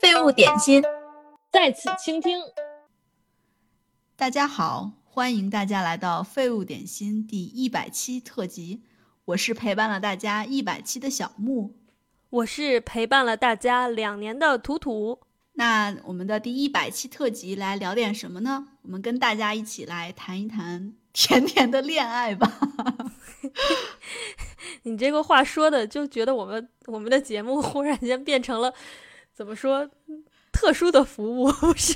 废物点心，在此倾听。大家好，欢迎大家来到废物点心第一百期特辑。我是陪伴了大家一百期的小木，我是陪伴了大家两年的图图。那我们的第一百期特辑来聊点什么呢？我们跟大家一起来谈一谈甜甜的恋爱吧。你这个话说的，就觉得我们我们的节目忽然间变成了怎么说特殊的服务，不 是？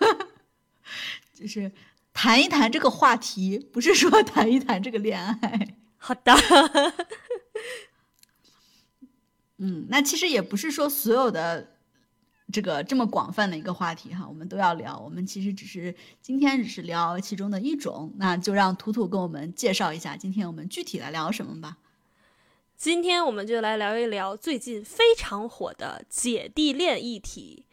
就是谈一谈这个话题，不是说谈一谈这个恋爱。好的。嗯，那其实也不是说所有的。这个这么广泛的一个话题哈，我们都要聊。我们其实只是今天只是聊其中的一种，那就让图图跟我们介绍一下，今天我们具体来聊什么吧。今天我们就来聊一聊最近非常火的姐弟恋议题，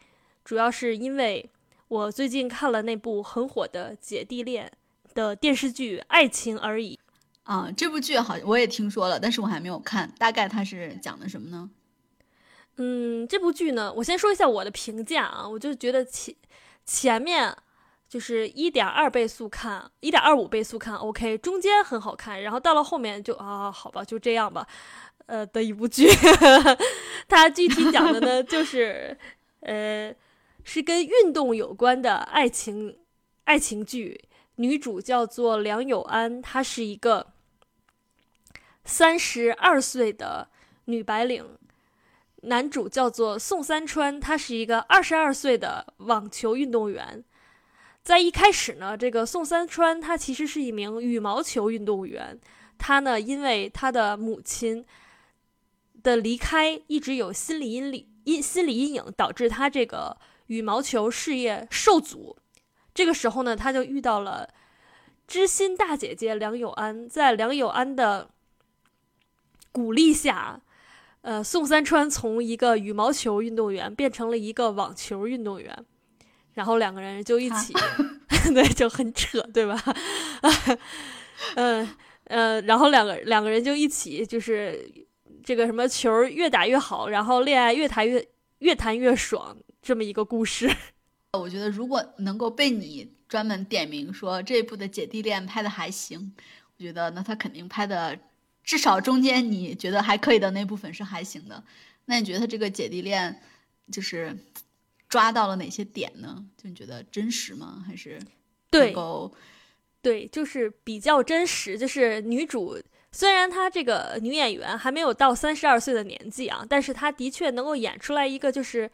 主要是因为我最近看了那部很火的姐弟恋的电视剧《爱情而已》啊，这部剧好我也听说了，但是我还没有看，大概它是讲的什么呢？嗯，这部剧呢，我先说一下我的评价啊，我就觉得前前面就是一点二倍速看，一点二五倍速看，OK，中间很好看，然后到了后面就啊，好吧，就这样吧，呃的一部剧，它具体讲的呢，就是呃是跟运动有关的爱情爱情剧，女主叫做梁友安，她是一个三十二岁的女白领。男主叫做宋三川，他是一个二十二岁的网球运动员。在一开始呢，这个宋三川他其实是一名羽毛球运动员。他呢，因为他的母亲的离开，一直有心理阴影，阴心理阴影，导致他这个羽毛球事业受阻。这个时候呢，他就遇到了知心大姐姐梁友安，在梁友安的鼓励下。呃，宋三川从一个羽毛球运动员变成了一个网球运动员，然后两个人就一起，对，就很扯，对吧？嗯呃，然后两个两个人就一起，就是这个什么球越打越好，然后恋爱越谈越越谈越爽，这么一个故事。我觉得如果能够被你专门点名说这部的姐弟恋拍的还行，我觉得那他肯定拍的。至少中间你觉得还可以的那部分是还行的，那你觉得这个姐弟恋就是抓到了哪些点呢？就你觉得真实吗？还是对，够对，就是比较真实。就是女主虽然她这个女演员还没有到三十二岁的年纪啊，但是她的确能够演出来一个就是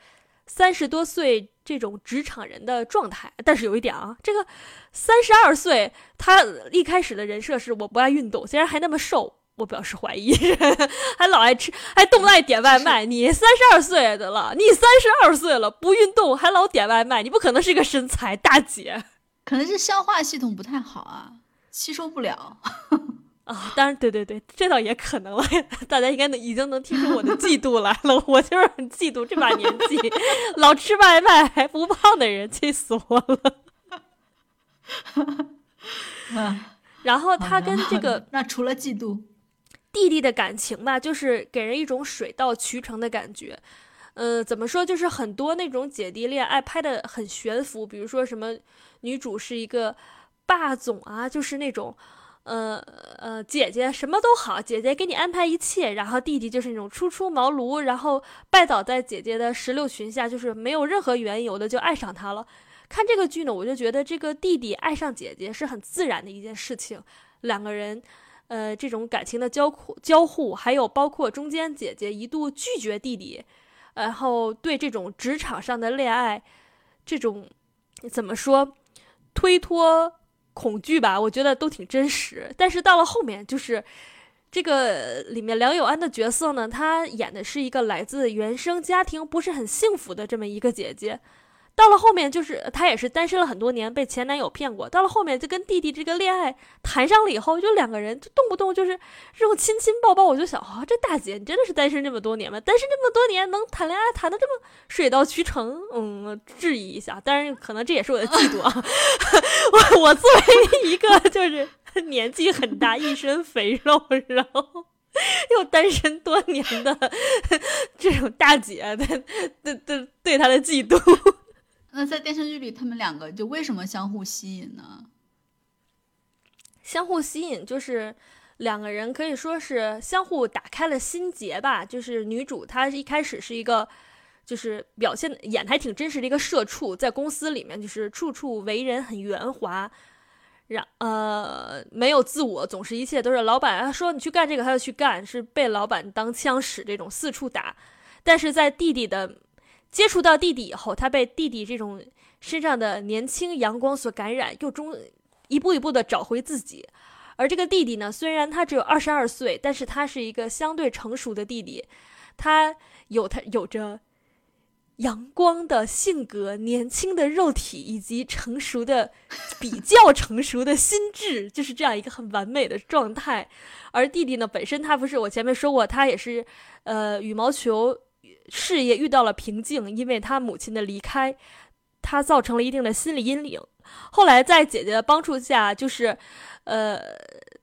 三十多岁这种职场人的状态。但是有一点啊，这个三十二岁，她一开始的人设是我不爱运动，竟然还那么瘦。我表示怀疑，还老爱吃，还动不爱点外卖。你三十二岁的了，你三十二岁了不运动还老点外卖，你不可能是个身材大姐，可能是消化系统不太好啊，吸收不了 啊。当然，对对对，这倒也可能了。大家应该能已经能听出我的嫉妒来了，我就是很嫉妒这把年纪老吃外卖还不胖的人，气死我了。嗯然后他跟这个，那除了嫉妒。弟弟的感情吧，就是给人一种水到渠成的感觉。呃，怎么说？就是很多那种姐弟恋爱拍的很悬浮，比如说什么女主是一个霸总啊，就是那种，呃呃，姐姐什么都好，姐姐给你安排一切，然后弟弟就是那种初出茅庐，然后拜倒在姐姐的石榴裙下，就是没有任何缘由的就爱上她了。看这个剧呢，我就觉得这个弟弟爱上姐姐是很自然的一件事情，两个人。呃，这种感情的交互交互，还有包括中间姐姐一度拒绝弟弟，然后对这种职场上的恋爱，这种怎么说推脱恐惧吧，我觉得都挺真实。但是到了后面，就是这个里面梁友安的角色呢，她演的是一个来自原生家庭不是很幸福的这么一个姐姐。到了后面，就是她也是单身了很多年，被前男友骗过。到了后面，就跟弟弟这个恋爱谈上了以后，就两个人就动不动就是这种亲亲抱抱。我就想，啊，这大姐你真的是单身这么多年吗？单身这么多年能谈恋爱谈的这么水到渠成？嗯，质疑一下。当然，可能这也是我的嫉妒啊。我我作为一个就是年纪很大、一身肥肉，然后又单身多年的这种大姐对对对对他的嫉妒。那在电视剧里，他们两个就为什么相互吸引呢？相互吸引就是两个人可以说是相互打开了心结吧。就是女主她一开始是一个，就是表现演的还挺真实的一个社畜，在公司里面就是处处为人很圆滑。然呃没有自我，总是一切都是老板说你去干这个，他就去干，是被老板当枪使这种四处打。但是在弟弟的接触到弟弟以后，他被弟弟这种身上的年轻阳光所感染，又终一步一步的找回自己。而这个弟弟呢，虽然他只有二十二岁，但是他是一个相对成熟的弟弟，他有他有着。阳光的性格、年轻的肉体以及成熟的、比较成熟的心智，就是这样一个很完美的状态。而弟弟呢，本身他不是我前面说过，他也是，呃，羽毛球事业遇到了瓶颈，因为他母亲的离开，他造成了一定的心理阴影。后来在姐姐的帮助下，就是，呃，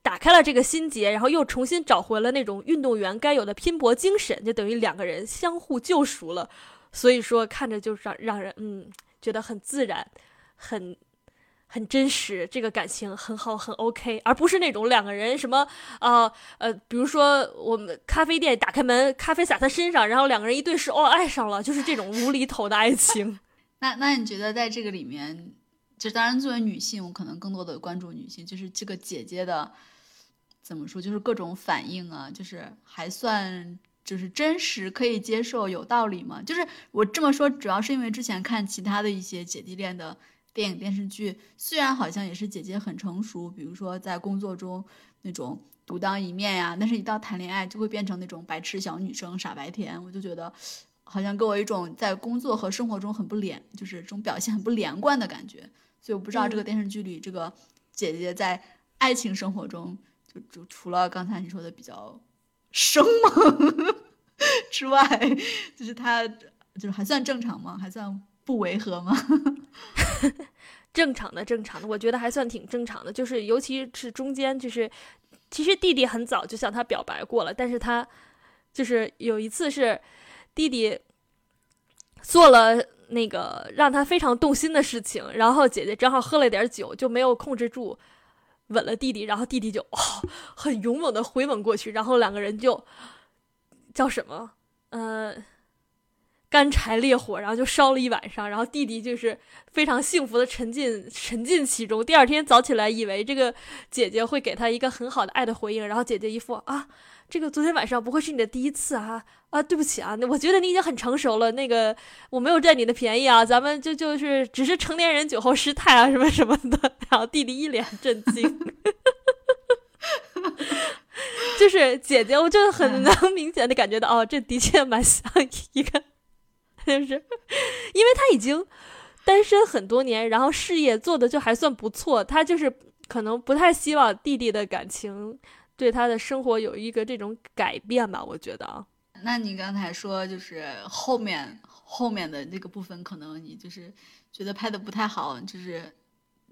打开了这个心结，然后又重新找回了那种运动员该有的拼搏精神，就等于两个人相互救赎了。所以说，看着就让让人嗯觉得很自然，很很真实，这个感情很好，很 OK，而不是那种两个人什么啊呃，比如说我们咖啡店打开门，咖啡洒他身上，然后两个人一对视，哦，爱上了，就是这种无厘头的爱情。那那你觉得在这个里面，就当然作为女性，我可能更多的关注女性，就是这个姐姐的怎么说，就是各种反应啊，就是还算。就是真实可以接受，有道理吗？就是我这么说，主要是因为之前看其他的一些姐弟恋的电影电视剧，虽然好像也是姐姐很成熟，比如说在工作中那种独当一面呀，但是一到谈恋爱就会变成那种白痴小女生傻白甜，我就觉得好像给我一种在工作和生活中很不连，就是这种表现很不连贯的感觉。所以我不知道这个电视剧里这个姐姐在爱情生活中，就就除了刚才你说的比较。生猛 之外，就是她就是还算正常吗？还算不违和吗？正常的，正常的，我觉得还算挺正常的。就是尤其是中间，就是其实弟弟很早就向他表白过了，但是他就是有一次是弟弟做了那个让他非常动心的事情，然后姐姐正好喝了点酒，就没有控制住。吻了弟弟，然后弟弟就哦，很勇猛的回吻过去，然后两个人就叫什么？呃，干柴烈火，然后就烧了一晚上，然后弟弟就是非常幸福的沉浸沉浸其中。第二天早起来，以为这个姐姐会给他一个很好的爱的回应，然后姐姐一副啊。这个昨天晚上不会是你的第一次啊啊！对不起啊，我觉得你已经很成熟了。那个我没有占你的便宜啊，咱们就就是只是成年人酒后失态啊什么什么的。然后弟弟一脸震惊，就是姐姐，我就很能明显的感觉到，哦，这的确蛮像一个，就是因为他已经单身很多年，然后事业做的就还算不错，他就是可能不太希望弟弟的感情。对他的生活有一个这种改变吧，我觉得。那你刚才说就是后面后面的那个部分，可能你就是觉得拍的不太好，就是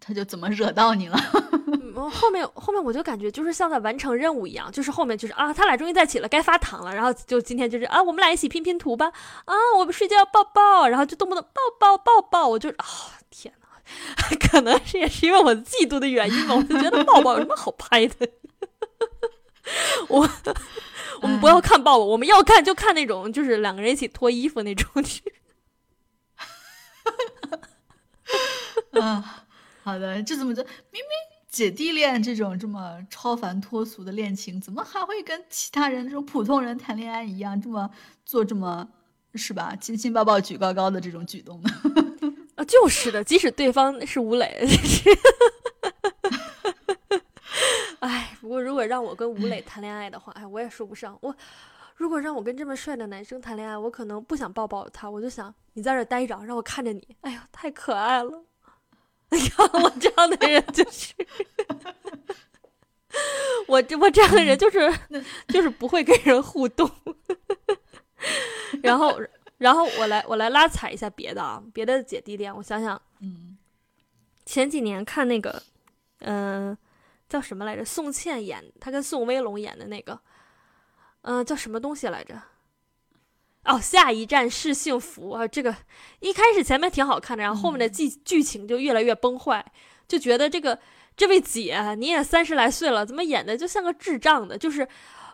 他就怎么惹到你了？后面后面我就感觉就是像在完成任务一样，就是后面就是啊，他俩终于在一起了，该发糖了。然后就今天就是啊，我们俩一起拼拼图吧。啊，我们睡觉抱抱，然后就动不动抱抱抱抱，我就啊天哪，可能是也是因为我嫉妒的原因吧，我就觉得抱抱有什么好拍的。我我们不要看抱抱，我们要看就看那种就是两个人一起脱衣服那种剧。嗯，好的，就这么着？明明姐弟恋这种这么超凡脱俗的恋情，怎么还会跟其他人这种普通人谈恋爱一样，这么做这么是吧？亲亲抱抱举高高的这种举动呢？啊，就是的，即使对方是吴磊。哎，不过如果让我跟吴磊谈恋爱的话，哎，我也说不上。我如果让我跟这么帅的男生谈恋爱，我可能不想抱抱他，我就想你在这待着，让我看着你。哎呀，太可爱了！你看我这样的人就是，我这我这样的人就是就是不会跟人互动。然后然后我来我来拉踩一下别的啊，别的姐弟恋，我想想，嗯，前几年看那个，嗯。叫什么来着？宋茜演，她跟宋威龙演的那个，嗯、叫什么东西来着？哦，下一站是幸福啊！这个一开始前面挺好看的，然后后面的剧剧情就越来越崩坏，就觉得这个这位姐你也三十来岁了，怎么演的就像个智障的，就是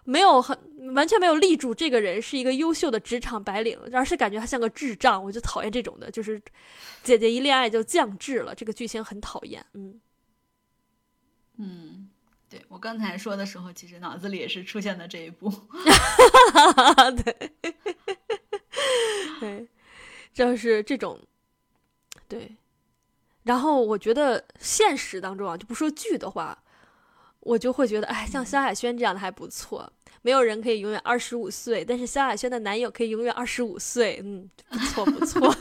没有很完全没有立住这个人是一个优秀的职场白领，而是感觉他像个智障，我就讨厌这种的，就是姐姐一恋爱就降智了，这个剧情很讨厌，嗯。嗯，对我刚才说的时候，其实脑子里也是出现了这一部。对，对，就是这种，对。然后我觉得现实当中啊，就不说剧的话，我就会觉得，哎，像萧亚轩这样的还不错。没有人可以永远二十五岁，但是萧亚轩的男友可以永远二十五岁，嗯，不错不错。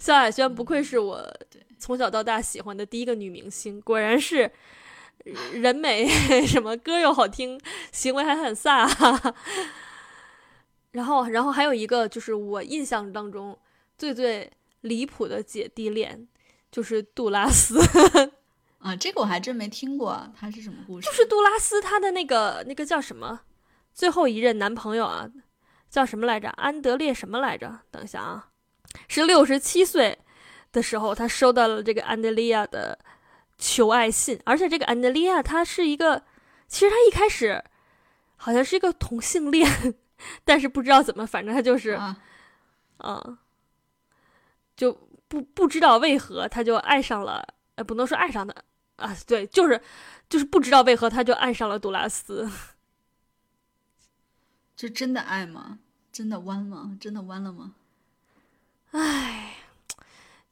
萧亚轩不愧是我从小到大喜欢的第一个女明星，果然是人美，什么歌又好听，行为还很飒。然后，然后还有一个就是我印象当中最最离谱的姐弟恋，就是杜拉斯。啊，这个我还真没听过，他是什么故事？就是杜拉斯他的那个那个叫什么，最后一任男朋友啊，叫什么来着？安德烈什么来着？等一下啊，是六十七岁的时候，他收到了这个安德利亚的求爱信，而且这个安德利亚他是一个，其实他一开始好像是一个同性恋，但是不知道怎么，反正他就是，啊，嗯，就不不知道为何他就爱上了，呃，不能说爱上的啊，对，就是就是不知道为何他就爱上了杜拉斯。这真的爱吗？真的弯吗？真的弯了吗？唉，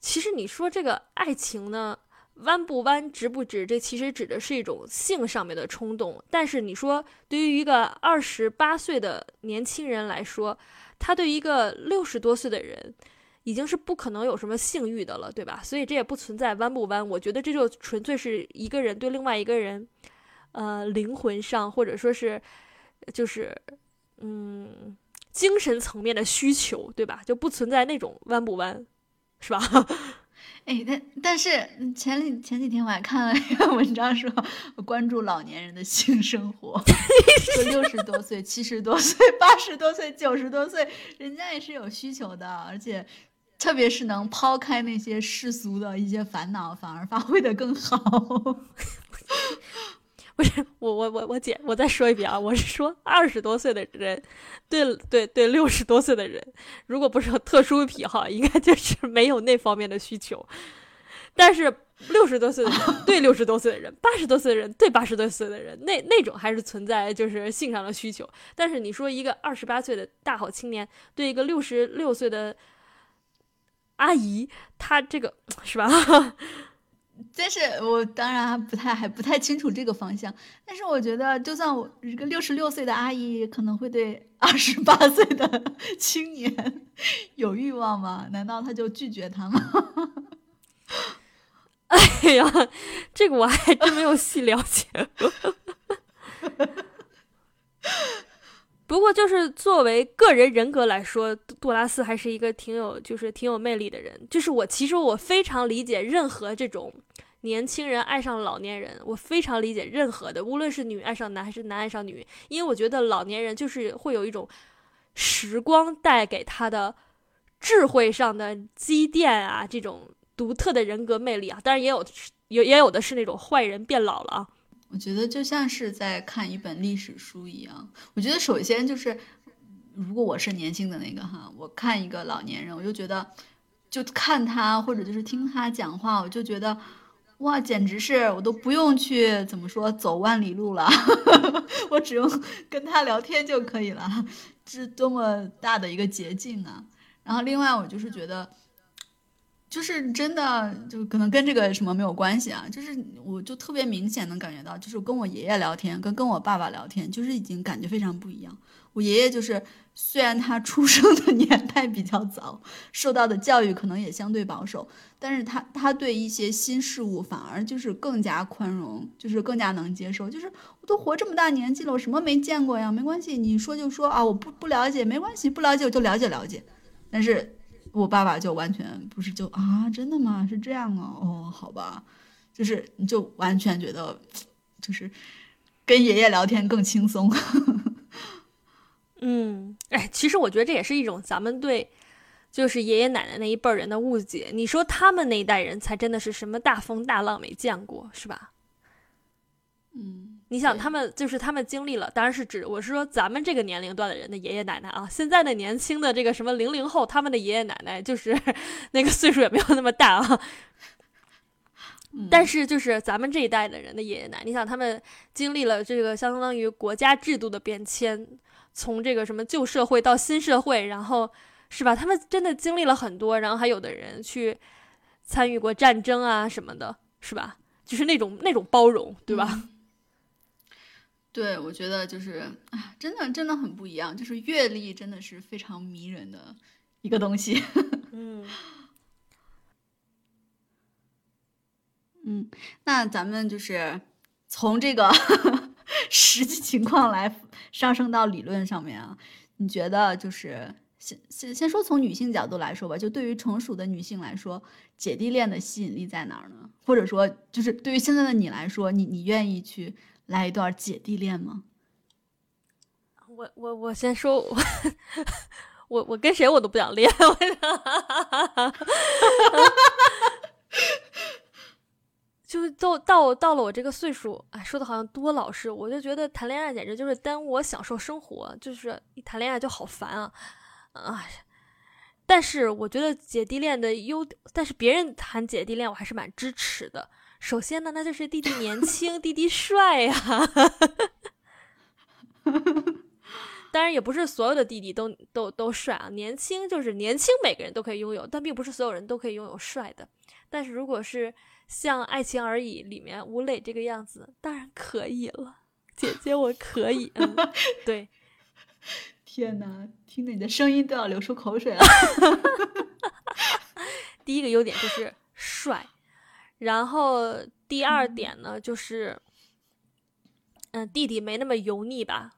其实你说这个爱情呢，弯不弯，直不直，这其实指的是一种性上面的冲动。但是你说，对于一个二十八岁的年轻人来说，他对于一个六十多岁的人，已经是不可能有什么性欲的了，对吧？所以这也不存在弯不弯。我觉得这就纯粹是一个人对另外一个人，呃，灵魂上或者说是，就是，嗯。精神层面的需求，对吧？就不存在那种弯不弯，是吧？哎，但但是前几前几天我还看了一个文章说，关注老年人的性生活，说六十多岁、七十多岁、八十多岁、九十多岁，人家也是有需求的，而且特别是能抛开那些世俗的一些烦恼，反而发挥的更好。不是我我我我姐，我再说一遍啊，我是说二十多岁的人，对对对，六十多岁的人，如果不是特殊癖好，应该就是没有那方面的需求。但是六十多岁的人对六十多岁的人，八十多岁的人对八十多岁的人，那那种还是存在就是性上的需求。但是你说一个二十八岁的大好青年对一个六十六岁的阿姨，她这个是吧？但是我当然不太还不太清楚这个方向，但是我觉得，就算我一个六十六岁的阿姨，可能会对二十八岁的 青年 有欲望吗？难道他就拒绝他吗？哎呀，这个我还真没有细了解。不过，就是作为个人人格来说，杜拉斯还是一个挺有，就是挺有魅力的人。就是我，其实我非常理解任何这种年轻人爱上老年人，我非常理解任何的，无论是女爱上男还是男爱上女，因为我觉得老年人就是会有一种时光带给他的智慧上的积淀啊，这种独特的人格魅力啊。当然，也有有也有的是那种坏人变老了啊。我觉得就像是在看一本历史书一样。我觉得首先就是，如果我是年轻的那个哈，我看一个老年人，我就觉得，就看他或者就是听他讲话，我就觉得，哇，简直是我都不用去怎么说走万里路了，我只用跟他聊天就可以了，这多么大的一个捷径啊！然后另外我就是觉得。就是真的，就可能跟这个什么没有关系啊。就是我就特别明显能感觉到，就是跟我爷爷聊天，跟跟我爸爸聊天，就是已经感觉非常不一样。我爷爷就是，虽然他出生的年代比较早，受到的教育可能也相对保守，但是他他对一些新事物反而就是更加宽容，就是更加能接受。就是我都活这么大年纪了，我什么没见过呀？没关系，你说就说啊，我不不了解没关系，不了解我就了解了解。但是。我爸爸就完全不是就啊，真的吗？是这样啊？哦，好吧，就是你就完全觉得，就是跟爷爷聊天更轻松。嗯，哎，其实我觉得这也是一种咱们对，就是爷爷奶奶那一辈人的误解。你说他们那一代人才真的是什么大风大浪没见过，是吧？嗯，你想，他们就是他们经历了，当然是指我是说咱们这个年龄段的人的爷爷奶奶啊。现在的年轻的这个什么零零后，他们的爷爷奶奶就是 那个岁数也没有那么大啊。嗯 但是就是咱们这一代的人的爷爷奶奶，你想他们经历了这个相当于国家制度的变迁，从这个什么旧社会到新社会，然后是吧？他们真的经历了很多，然后还有的人去参与过战争啊什么的，是吧？就是那种那种包容，对吧？嗯对，我觉得就是，啊，真的真的很不一样，就是阅历真的是非常迷人的一个东西。嗯嗯，那咱们就是从这个 实际情况来上升到理论上面啊，你觉得就是先先先说从女性角度来说吧，就对于成熟的女性来说，姐弟恋的吸引力在哪儿呢？或者说，就是对于现在的你来说，你你愿意去来一段姐弟恋吗？我我我先说，我我我跟谁我都不想恋，我 就到到到了我这个岁数，哎，说的好像多老实，我就觉得谈恋爱简直就是耽误我享受生活，就是一谈恋爱就好烦啊，啊。但是我觉得姐弟恋的优，但是别人谈姐弟恋我还是蛮支持的。首先呢，那就是弟弟年轻，弟弟帅呀、当然，也不是所有的弟弟都都都帅啊。年轻就是年轻，每个人都可以拥有，但并不是所有人都可以拥有帅的。但是如果是像《爱情而已》里面吴磊这个样子，当然可以了，姐姐我可以。嗯，对，天哪，听着你的声音都要流出口水了。第一个优点就是帅，然后第二点呢就是，嗯，弟弟没那么油腻吧，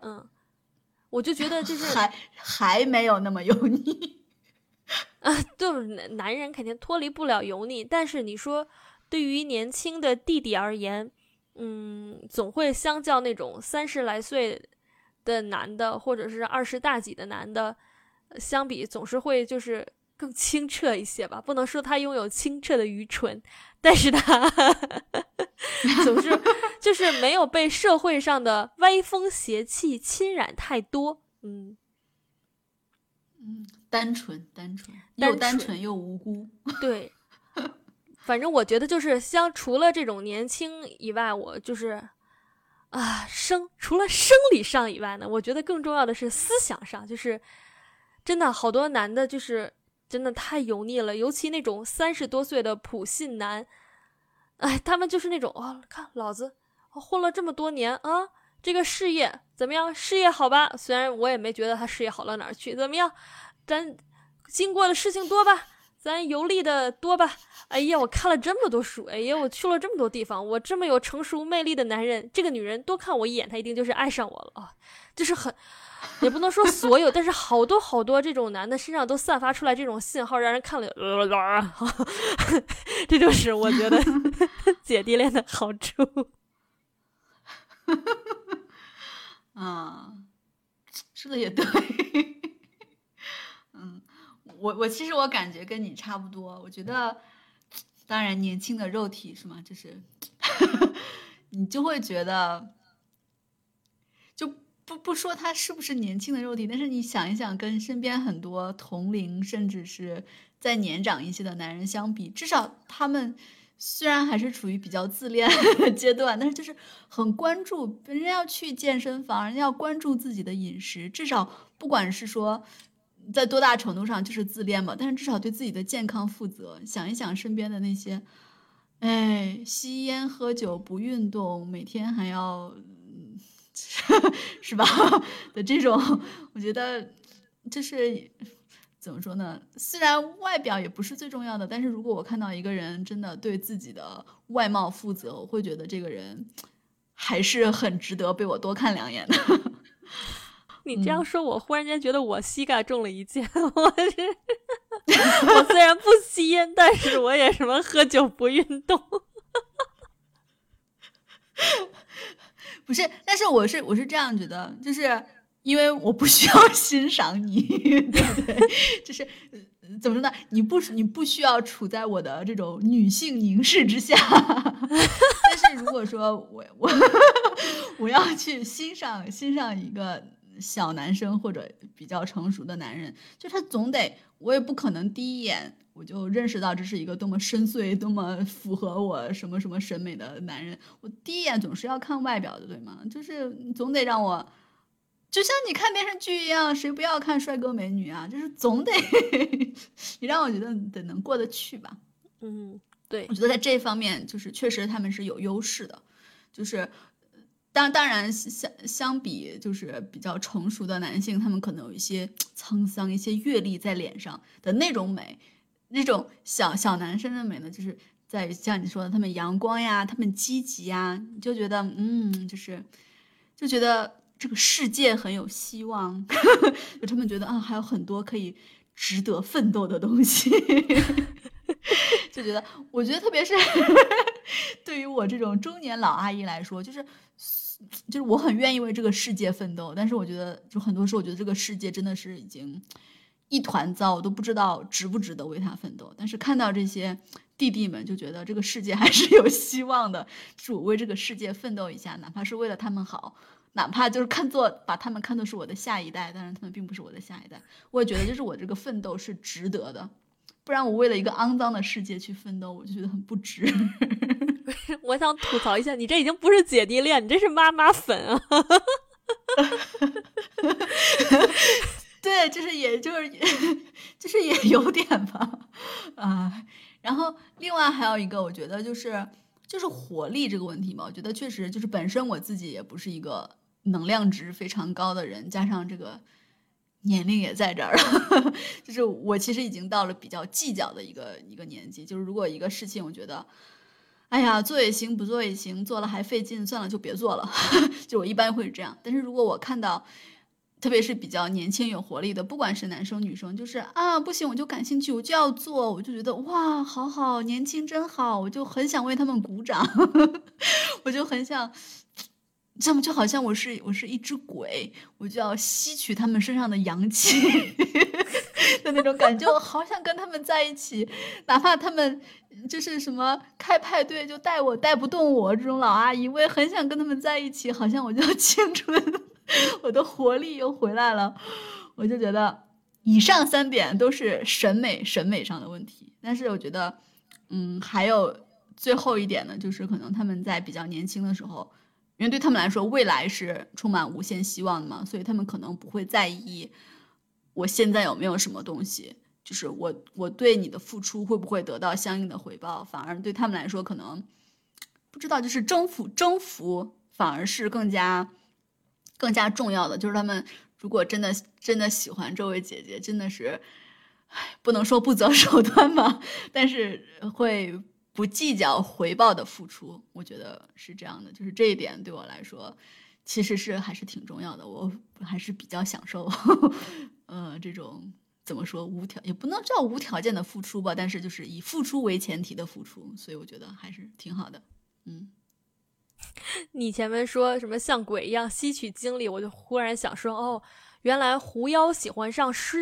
嗯，我就觉得就是还还没有那么油腻。啊，就是男男人肯定脱离不了油腻，但是你说对于年轻的弟弟而言，嗯，总会相较那种三十来岁的男的，或者是二十大几的男的呃相比，总是会就是更清澈一些吧。不能说他拥有清澈的愚蠢，但是他总是就是没有被社会上的歪风邪气侵染太多。嗯，嗯，单纯单纯，单纯又单纯又无辜。对，反正我觉得就是像除了这种年轻以外，我就是啊生除了生理上以外呢，我觉得更重要的是思想上，就是真的好多男的，就是真的太油腻了，尤其那种三十多岁的普信男，哎，他们就是那种哦，看老子混了这么多年啊。这个事业怎么样？事业好吧？虽然我也没觉得他事业好到哪儿去，怎么样？咱经过的事情多吧？咱游历的多吧？哎呀，我看了这么多书，哎呀，我去了这么多地方，我这么有成熟魅力的男人，这个女人多看我一眼，她一定就是爱上我了啊！就是很，也不能说所有，但是好多好多这种男的身上都散发出来这种信号，让人看了，呃、这就是我觉得 姐弟恋的好处。啊，说的也对。嗯，我我其实我感觉跟你差不多。我觉得，当然年轻的肉体是吗？就是 你就会觉得，就不不说他是不是年轻的肉体，但是你想一想，跟身边很多同龄甚至是再年长一些的男人相比，至少他们。虽然还是处于比较自恋的阶段，但是就是很关注，人家要去健身房，人家要关注自己的饮食，至少不管是说在多大程度上就是自恋嘛，但是至少对自己的健康负责。想一想身边的那些，哎，吸烟喝酒不运动，每天还要，是吧？的这种，我觉得就是。怎么说呢？虽然外表也不是最重要的，但是如果我看到一个人真的对自己的外貌负责，我会觉得这个人还是很值得被我多看两眼的。你这样说，我忽然间觉得我膝盖中了一箭。我是，我虽然不吸烟，但是我也什么喝酒不运动。不是，但是我是我是这样觉得，就是。因为我不需要 欣赏你，对不对？就是怎么说呢？你不你不需要处在我的这种女性凝视之下。但是如果说我我我要去欣赏欣赏一个小男生或者比较成熟的男人，就他总得，我也不可能第一眼我就认识到这是一个多么深邃、多么符合我什么什么审美的男人。我第一眼总是要看外表的，对吗？就是总得让我。就像你看电视剧一样，谁不要看帅哥美女啊？就是总得 你让我觉得得能过得去吧。嗯，对，我觉得在这方面就是确实他们是有优势的。就是当当然相相比就是比较成熟的男性，他们可能有一些沧桑、一些阅历在脸上的那种美，那种小小男生的美呢，就是在像你说的，他们阳光呀，他们积极呀，你就觉得嗯，就是就觉得。这个世界很有希望，就他们觉得啊，还有很多可以值得奋斗的东西，就觉得，我觉得特别是 对于我这种中年老阿姨来说，就是就是我很愿意为这个世界奋斗，但是我觉得，就很多时候，我觉得这个世界真的是已经一团糟，我都不知道值不值得为他奋斗。但是看到这些弟弟们，就觉得这个世界还是有希望的，是我为这个世界奋斗一下，哪怕是为了他们好。哪怕就是看作把他们看作是我的下一代，当然他们并不是我的下一代。我也觉得就是我这个奋斗是值得的，不然我为了一个肮脏的世界去奋斗，我就觉得很不值。我想吐槽一下，你这已经不是姐弟恋，你这是妈妈粉啊！对，就是也就是 就是也有点吧啊。然后另外还有一个，我觉得就是就是活力这个问题嘛，我觉得确实就是本身我自己也不是一个。能量值非常高的人，加上这个年龄也在这儿了，就是我其实已经到了比较计较的一个一个年纪。就是如果一个事情，我觉得，哎呀，做也行，不做也行，做了还费劲，算了，就别做了。就我一般会是这样。但是如果我看到，特别是比较年轻有活力的，不管是男生女生，就是啊，不行，我就感兴趣，我就要做，我就觉得哇，好好，年轻真好，我就很想为他们鼓掌，我就很想。这么就好像我是我是一只鬼，我就要吸取他们身上的阳气 的那种感觉，我好想跟他们在一起，哪怕他们就是什么开派对就带我带不动我这种老阿姨，我也很想跟他们在一起，好像我就要青春，我的活力又回来了。我就觉得以上三点都是审美审美上的问题，但是我觉得，嗯，还有最后一点呢，就是可能他们在比较年轻的时候。因为对他们来说，未来是充满无限希望的嘛，所以他们可能不会在意我现在有没有什么东西，就是我我对你的付出会不会得到相应的回报，反而对他们来说可能不知道，就是征服征服反而是更加更加重要的。就是他们如果真的真的喜欢这位姐姐，真的是，唉，不能说不择手段吧，但是会。不计较回报的付出，我觉得是这样的，就是这一点对我来说，其实是还是挺重要的。我还是比较享受，呃，这种怎么说无条也不能叫无条件的付出吧，但是就是以付出为前提的付出，所以我觉得还是挺好的。嗯，你前面说什么像鬼一样吸取精力，我就忽然想说，哦。原来狐妖喜欢上书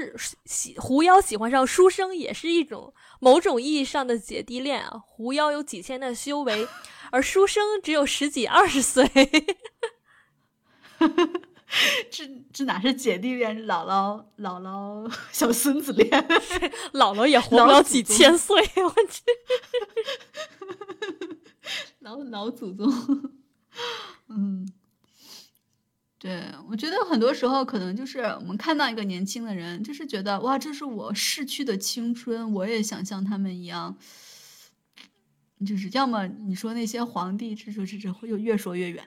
喜狐妖喜欢上书生也是一种某种意义上的姐弟恋啊！狐妖有几千的修为，而书生只有十几二十岁，这这哪是姐弟恋？是姥姥姥姥小孙子恋，姥姥也活不了几千岁，我去，老老祖宗，嗯。对，我觉得很多时候可能就是我们看到一个年轻的人，就是觉得哇，这是我逝去的青春，我也想像他们一样。就是要么你说那些皇帝，这说这这又越说越远。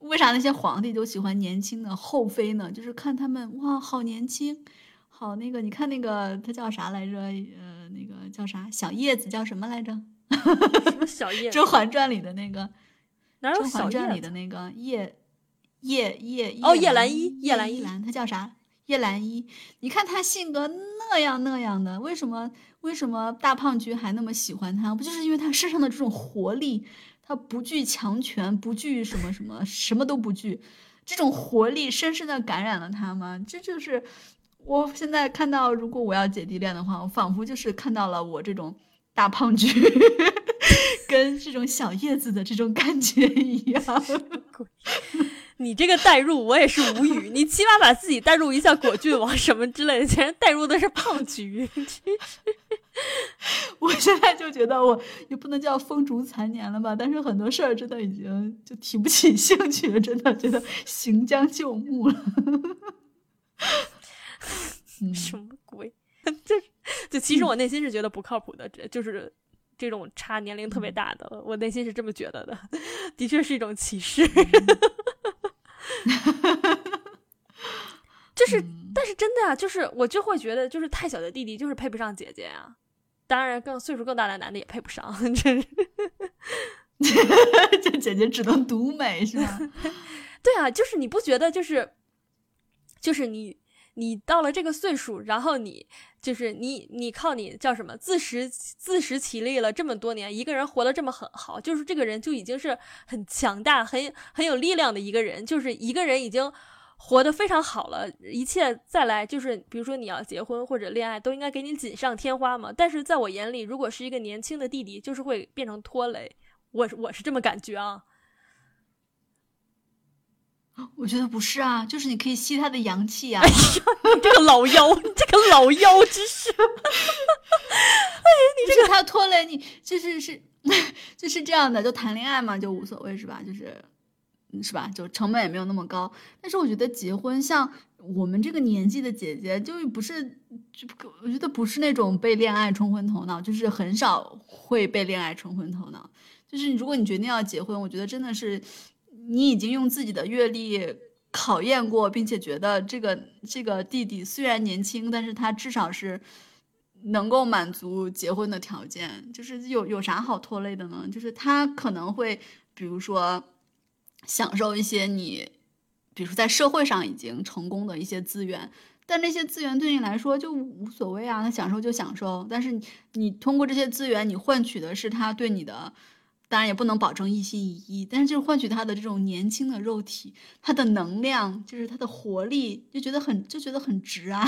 为啥那些皇帝都喜欢年轻的后妃呢？就是看他们哇，好年轻，好那个，你看那个他叫啥来着？呃，那个叫啥小叶子叫什么来着？什么小叶？《甄嬛传》里的那个，哪有小传》里的那个叶？叶叶哦，叶澜依，叶澜依，她叫啥？叶澜依。你看她性格那样那样的，为什么为什么大胖菊还那么喜欢她？不就是因为她身上的这种活力？她不惧强权，不惧什么什么，什么都不惧。这种活力深深的感染了她吗？这就是我现在看到，如果我要姐弟恋的话，我仿佛就是看到了我这种大胖菊 跟这种小叶子的这种感觉一样。你这个代入，我也是无语。你起码把自己代入一下果郡王什么之类的，竟然代入的是胖菊，真是。我现在就觉得我也不能叫风烛残年了吧，但是很多事儿真的已经就提不起兴趣了，真的觉得行将就木了。什么鬼？就 就其实我内心是觉得不靠谱的，这就是这种差年龄特别大的，我内心是这么觉得的，的确是一种歧视。就是，但是真的啊，就是我就会觉得，就是太小的弟弟就是配不上姐姐啊。当然，更岁数更大的男的也配不上，真是。这姐姐只能独美是吧？对啊，就是你不觉得就是，就是你你到了这个岁数，然后你就是你你靠你叫什么自食自食其力了这么多年，一个人活得这么很好，就是这个人就已经是很强大、很很有力量的一个人，就是一个人已经。活得非常好了，一切再来就是，比如说你要结婚或者恋爱，都应该给你锦上添花嘛。但是在我眼里，如果是一个年轻的弟弟，就是会变成拖累。我我是这么感觉啊。我觉得不是啊，就是你可以吸他的阳气啊。哎呀，你这个老妖，你这个老妖，真是。哎呀，你这个他拖累你，就是是就是这样的，就谈恋爱嘛，就无所谓是吧？就是。是吧？就成本也没有那么高，但是我觉得结婚，像我们这个年纪的姐姐，就不是，就我觉得不是那种被恋爱冲昏头脑，就是很少会被恋爱冲昏头脑。就是如果你决定要结婚，我觉得真的是你已经用自己的阅历考验过，并且觉得这个这个弟弟虽然年轻，但是他至少是能够满足结婚的条件。就是有有啥好拖累的呢？就是他可能会，比如说。享受一些你，比如说在社会上已经成功的一些资源，但那些资源对你来说就无所谓啊，他享受就享受。但是你通过这些资源，你换取的是他对你的，当然也不能保证一心一意，但是就是换取他的这种年轻的肉体，他的能量，就是他的活力，就觉得很就觉得很值啊。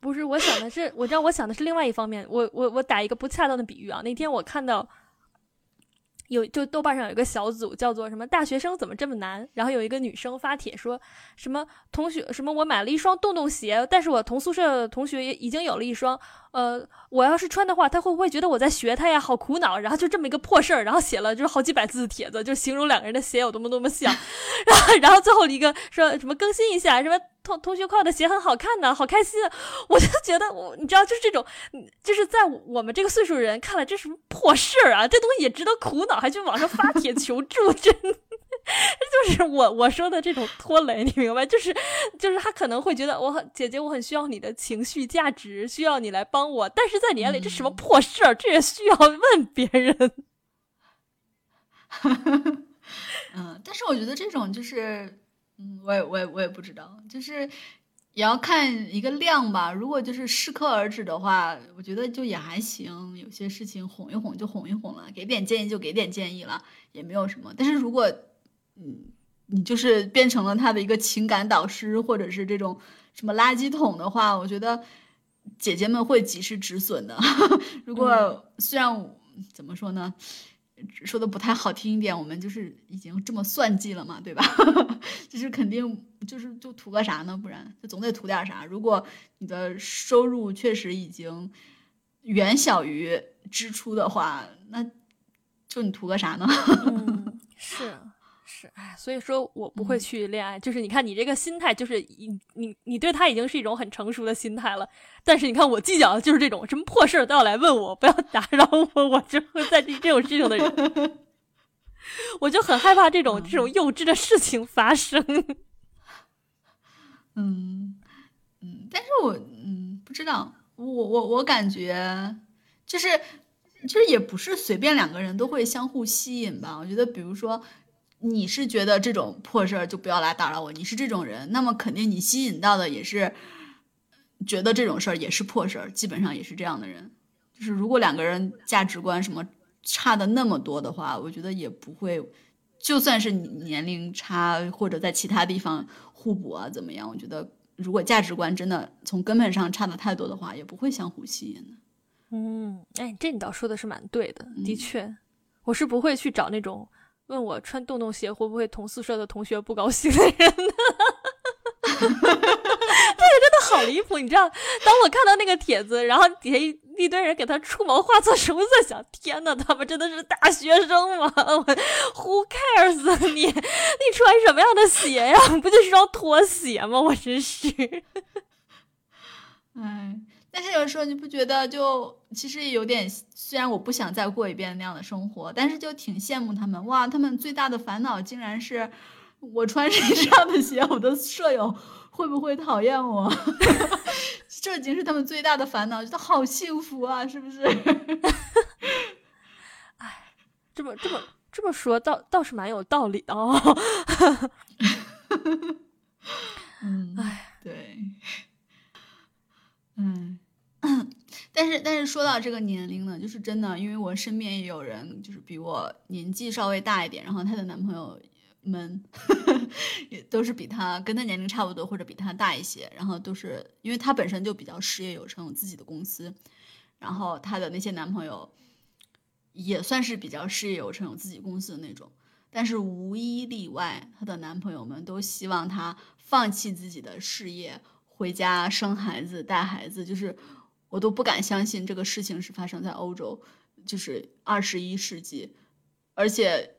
不是，我想的是，我知道我想的是另外一方面。我我我打一个不恰当的比喻啊，那天我看到。有就豆瓣上有一个小组叫做什么大学生怎么这么难？然后有一个女生发帖说什么同学什么我买了一双洞洞鞋，但是我同宿舍同学也已经有了一双，呃，我要是穿的话，他会不会觉得我在学他呀？好苦恼。然后就这么一个破事儿，然后写了就是好几百字的帖子，就形容两个人的鞋有多么多么像。然后然后最后一个说什么更新一下什么。同同学夸的鞋很好看呢，好开心！我就觉得我，你知道，就是这种，就是在我们这个岁数人看来，这什么破事儿啊？这东西也值得苦恼，还去网上发帖求助，真，就是我我说的这种拖累，你明白？就是，就是他可能会觉得我很姐姐，我很需要你的情绪价值，需要你来帮我，但是在你眼里，这什么破事儿？这也需要问别人。嗯，但是我觉得这种就是。嗯，我也我也我也不知道，就是也要看一个量吧。如果就是适可而止的话，我觉得就也还行。有些事情哄一哄就哄一哄了，给点建议就给点建议了，也没有什么。但是如果嗯，你就是变成了他的一个情感导师，或者是这种什么垃圾桶的话，我觉得姐姐们会及时止损的。如果虽然怎么说呢？说的不太好听一点，我们就是已经这么算计了嘛，对吧？就是肯定就是就图个啥呢？不然就总得图点啥。如果你的收入确实已经远小于支出的话，那就你图个啥呢？是。是，哎，所以说我不会去恋爱。就是你看，你这个心态，就是你你你对他已经是一种很成熟的心态了。但是你看，我计较的就是这种什么破事儿都要来问我，不要打扰我，我就会在意这种事情的人。我就很害怕这种这种幼稚的事情发生。嗯嗯，但是我嗯不知道，我我我感觉就是就是也不是随便两个人都会相互吸引吧。我觉得，比如说。你是觉得这种破事儿就不要来打扰我？你是这种人，那么肯定你吸引到的也是觉得这种事儿也是破事儿，基本上也是这样的人。就是如果两个人价值观什么差的那么多的话，我觉得也不会就算是年龄差或者在其他地方互补啊，怎么样？我觉得如果价值观真的从根本上差的太多的话，也不会相互吸引的。嗯，哎，这你倒说的是蛮对的，的嗯确，我是不会去找那种问我穿洞洞鞋会不会同宿舍的同学不高兴的人的。这个真的好离谱，你知道？当我看到那个帖子，然后底下一堆人给他出谋划策时，我在想：天呐，他们真的是大学生吗 我？Who cares 你？你穿什么样的鞋呀？不就是双拖鞋吗？我真是。哎，但是有时候你不觉得就其实有点，虽然我不想再过一遍那样的生活，但是就挺羡慕他们。哇，他们最大的烦恼竟然是我穿成这样的鞋，我的舍友会不会讨厌我？这已经是他们最大的烦恼，觉得好幸福啊，是不是？哎这么这么这么说，倒倒是蛮有道理的哦。嗯，哎，对，嗯，但是但是说到这个年龄呢，就是真的，因为我身边也有人，就是比我年纪稍微大一点，然后她的男朋友们 也都是比她跟她年龄差不多或者比她大一些，然后都是因为她本身就比较事业有成，有自己的公司，然后她的那些男朋友也算是比较事业有成，有自己公司的那种。但是无一例外，她的男朋友们都希望她放弃自己的事业，回家生孩子、带孩子。就是我都不敢相信这个事情是发生在欧洲，就是二十一世纪，而且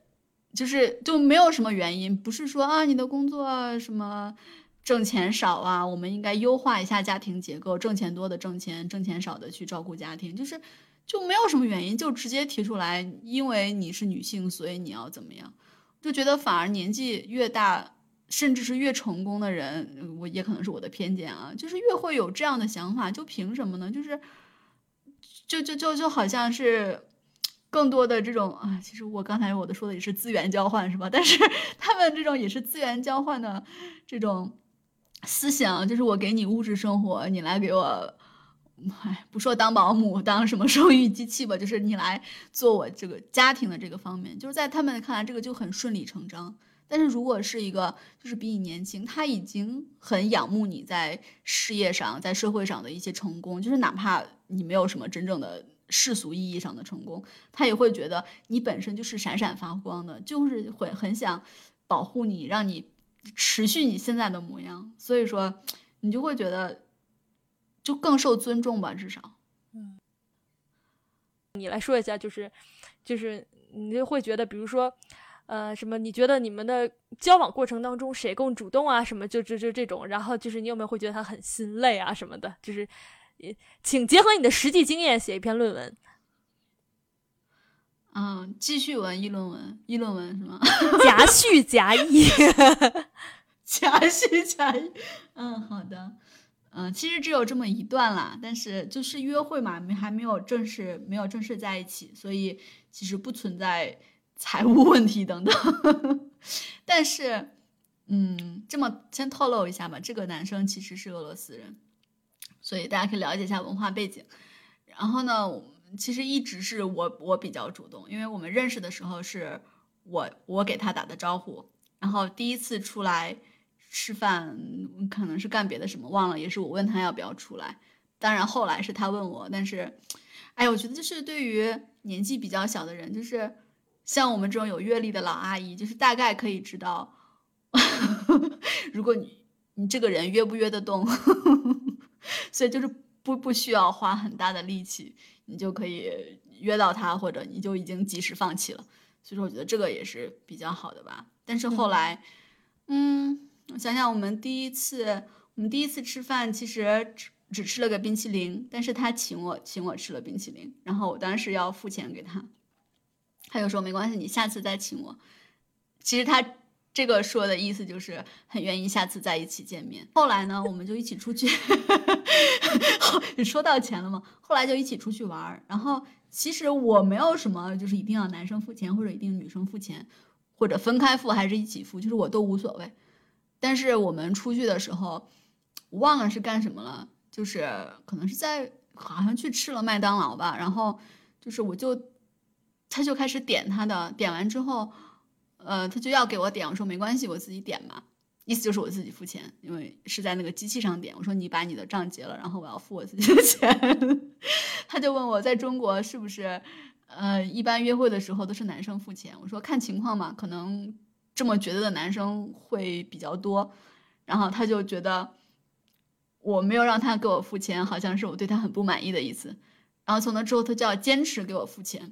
就是就没有什么原因，不是说啊你的工作什么挣钱少啊，我们应该优化一下家庭结构，挣钱多的挣钱，挣钱少的去照顾家庭，就是就没有什么原因，就直接提出来，因为你是女性，所以你要怎么样。就觉得反而年纪越大，甚至是越成功的人，我也可能是我的偏见啊，就是越会有这样的想法，就凭什么呢？就是，就就就就好像是更多的这种啊，其实我刚才我的说的也是资源交换是吧？但是他们这种也是资源交换的这种思想，就是我给你物质生活，你来给我。哎，不说当保姆，当什么生育机器吧，就是你来做我这个家庭的这个方面，就是在他们看来，这个就很顺理成章。但是如果是一个就是比你年轻，他已经很仰慕你在事业上、在社会上的一些成功，就是哪怕你没有什么真正的世俗意义上的成功，他也会觉得你本身就是闪闪发光的，就是会很想保护你，让你持续你现在的模样。所以说，你就会觉得。就更受尊重吧，至少。嗯你来说一下，就是，就是你就会觉得，比如说，呃，什么？你觉得你们的交往过程当中谁更主动啊？什么？就就就这种。然后就是你有没有会觉得他很心累啊？什么的？就是，呃请结合你的实际经验写一篇论文。嗯，记叙文、议论文、议论文是吗？夹叙夹议，夹叙夹议。嗯，好的。嗯，其实只有这么一段啦，但是就是约会嘛，没还没有正式没有正式在一起，所以其实不存在财务问题等等。但是，嗯，这么先透露一下吧，这个男生其实是俄罗斯人，所以大家可以了解一下文化背景。然后呢，其实一直是我我比较主动，因为我们认识的时候是我我给他打的招呼，然后第一次出来。吃饭可能是干别的什么忘了，也是我问他要不要出来。当然后来是他问我，但是，哎，我觉得就是对于年纪比较小的人，就是像我们这种有阅历的老阿姨，就是大概可以知道，如果你你这个人约不约得动，所以就是不不需要花很大的力气，你就可以约到他，或者你就已经及时放弃了。所以说，我觉得这个也是比较好的吧。但是后来，嗯。我想想，我们第一次，我们第一次吃饭，其实只只吃了个冰淇淋，但是他请我，请我吃了冰淇淋，然后我当时要付钱给他，他就说没关系，你下次再请我。其实他这个说的意思就是很愿意下次再一起见面。后来呢，我们就一起出去，你说到钱了吗？后来就一起出去玩儿，然后其实我没有什么，就是一定要男生付钱或者一定女生付钱，或者分开付还是一起付，就是我都无所谓。但是我们出去的时候，我忘了是干什么了，就是可能是在好像去吃了麦当劳吧，然后就是我就他就开始点他的，点完之后，呃，他就要给我点，我说没关系，我自己点吧。意思就是我自己付钱，因为是在那个机器上点。我说你把你的账结了，然后我要付我自己的钱。他就问我在中国是不是，呃，一般约会的时候都是男生付钱。我说看情况嘛，可能这么觉得的男生会比较多。然后他就觉得我没有让他给我付钱，好像是我对他很不满意的意思。然后从那之后，他就要坚持给我付钱。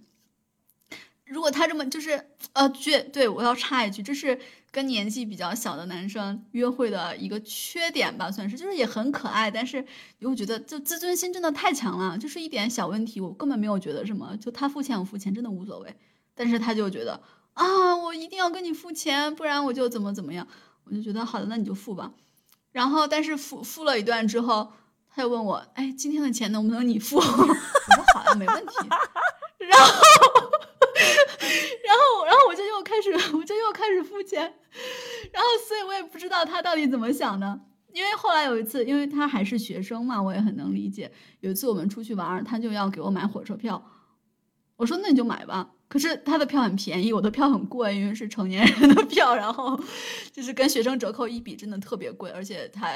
如果他这么就是呃，绝对我要插一句，这是跟年纪比较小的男生约会的一个缺点吧，算是，就是也很可爱，但是又觉得就自尊心真的太强了，就是一点小问题我根本没有觉得什么，就他付钱我付钱真的无所谓，但是他就觉得啊，我一定要跟你付钱，不然我就怎么怎么样，我就觉得好的，那你就付吧。然后但是付付了一段之后，他又问我，哎，今天的钱能不能你付？我说好呀，没问题。然后。然后，然后我就又开始，我就又开始付钱，然后，所以我也不知道他到底怎么想的。因为后来有一次，因为他还是学生嘛，我也很能理解。有一次我们出去玩，他就要给我买火车票，我说那你就买吧。可是他的票很便宜，我的票很贵，因为是成年人的票，然后就是跟学生折扣一比，真的特别贵。而且他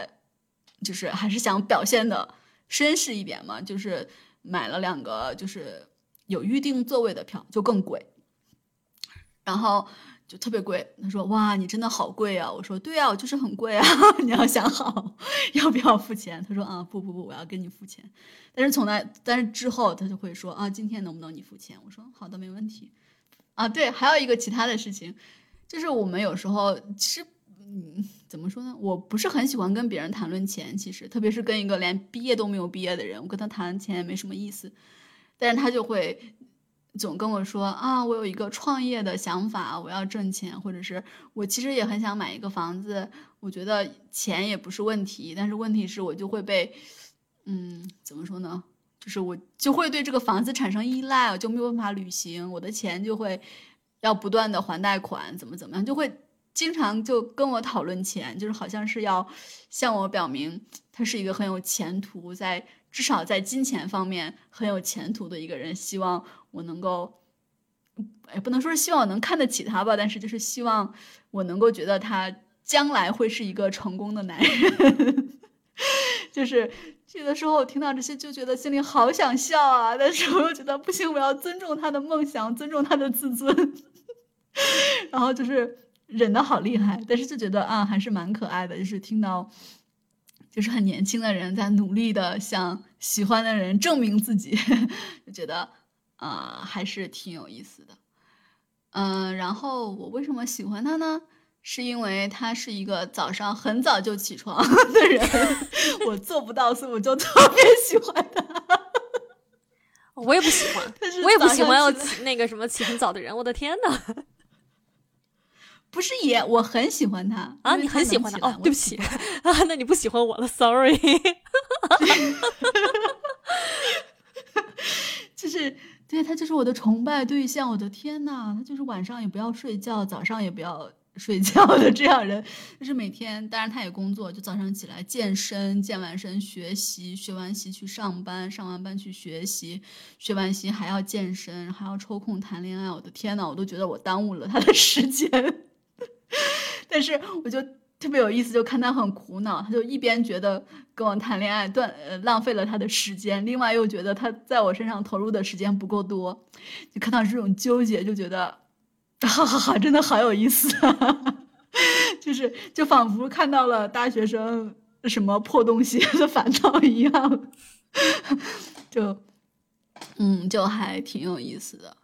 就是还是想表现的绅士一点嘛，就是买了两个，就是。有预定座位的票就更贵，然后就特别贵。他说：“哇，你真的好贵啊！”我说：“对啊，我就是很贵啊，你要想好要不要付钱。”他说：“啊，不不不，我要跟你付钱。”但是从那，但是之后他就会说：“啊，今天能不能你付钱？”我说：“好的，没问题。”啊，对，还有一个其他的事情，就是我们有时候其实，嗯，怎么说呢？我不是很喜欢跟别人谈论钱，其实特别是跟一个连毕业都没有毕业的人，我跟他谈钱也没什么意思。但是他就会总跟我说啊，我有一个创业的想法，我要挣钱，或者是我其实也很想买一个房子，我觉得钱也不是问题，但是问题是我就会被，嗯，怎么说呢？就是我就会对这个房子产生依赖，我就没有办法旅行，我的钱就会要不断的还贷款，怎么怎么样，就会经常就跟我讨论钱，就是好像是要向我表明他是一个很有前途在。至少在金钱方面很有前途的一个人，希望我能够，也不能说是希望我能看得起他吧，但是就是希望我能够觉得他将来会是一个成功的男人。就是有的时候我听到这些就觉得心里好想笑啊，但是我又觉得不行，我要尊重他的梦想，尊重他的自尊。然后就是忍的好厉害，但是就觉得啊，还是蛮可爱的，就是听到。就是很年轻的人在努力的向喜欢的人证明自己，就觉得，呃，还是挺有意思的。嗯，然后我为什么喜欢他呢？是因为他是一个早上很早就起床的人，我做不到，所以我就特别喜欢他。我也不喜欢，我也不喜欢要起那个什么起很早的人。我的天呐！不是也，我很喜欢他啊！你很喜欢他哦？对不起 啊，那你不喜欢我了，sorry。就是对他就是我的崇拜对象，我的天呐，他就是晚上也不要睡觉，早上也不要睡觉的这样人。就是每天，当然他也工作，就早上起来健身，健完身学习，学完习去上班，上完班去学习，学完习还要健身，还要抽空谈恋爱。我的天呐，我都觉得我耽误了他的时间。但是我就特别有意思，就看他很苦恼，他就一边觉得跟我谈恋爱断呃浪费了他的时间，另外又觉得他在我身上投入的时间不够多，就看到这种纠结，就觉得哈哈哈，真的好有意思，就是就仿佛看到了大学生什么破东西的烦恼一样，就嗯，就还挺有意思的，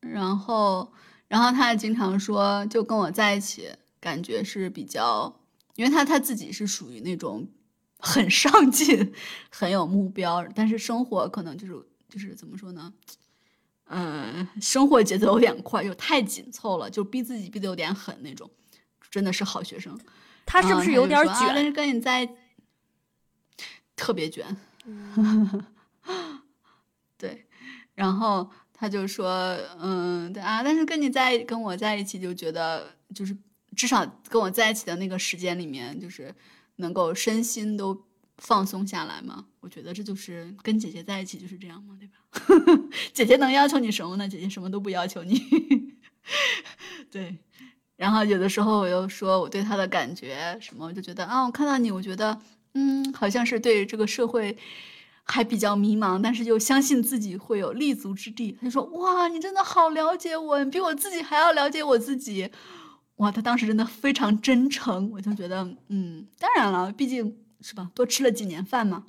然后。然后他还经常说，就跟我在一起，感觉是比较，因为他他自己是属于那种 很上进、很有目标，但是生活可能就是就是怎么说呢？嗯，生活节奏有点快，就太紧凑了，就逼自己逼得有点狠那种，真的是好学生。他是不是有点卷？但是跟你在特别卷，对，然后。他就说，嗯，对啊，但是跟你在跟我在一起，就觉得就是至少跟我在一起的那个时间里面，就是能够身心都放松下来嘛。我觉得这就是跟姐姐在一起就是这样嘛，对吧？姐姐能要求你什么呢？姐姐什么都不要求你。对，然后有的时候我又说我对他的感觉什么，我就觉得啊，我看到你，我觉得嗯，好像是对这个社会还比较迷茫，但是又相信自己会有立足之地。他就说哇，你真的好了解我，你比我自己还要了解我自己。哇，他当时真的非常真诚，我就觉得嗯，当然了，毕竟是吧，多吃了几年饭嘛，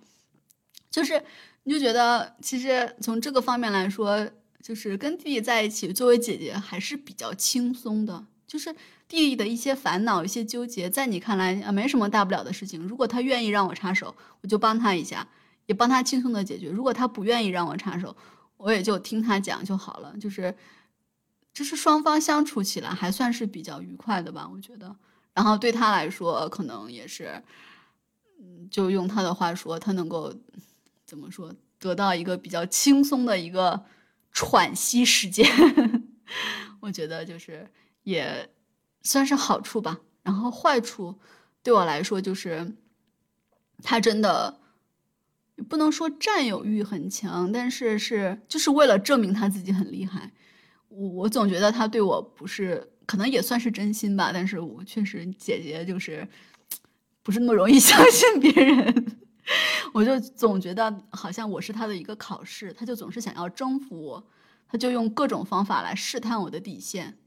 就是你就觉得其实从这个方面来说。就是跟弟弟在一起，作为姐姐还是比较轻松的。就是弟弟的一些烦恼、一些纠结，在你看来啊，没什么大不了的事情。如果他愿意让我插手，我就帮他一下，也帮他轻松的解决。如果他不愿意让我插手，我也就听他讲就好了。就是，就是双方相处起来还算是比较愉快的吧，我觉得。然后对他来说，可能也是，嗯，就用他的话说，他能够怎么说，得到一个比较轻松的一个。喘息时间，我觉得就是也算是好处吧。然后坏处对我来说就是，他真的不能说占有欲很强，但是是就是为了证明他自己很厉害。我我总觉得他对我不是，可能也算是真心吧。但是我确实姐姐就是不是那么容易 相信别人。我就总觉得好像我是他的一个考试，他就总是想要征服我，他就用各种方法来试探我的底线，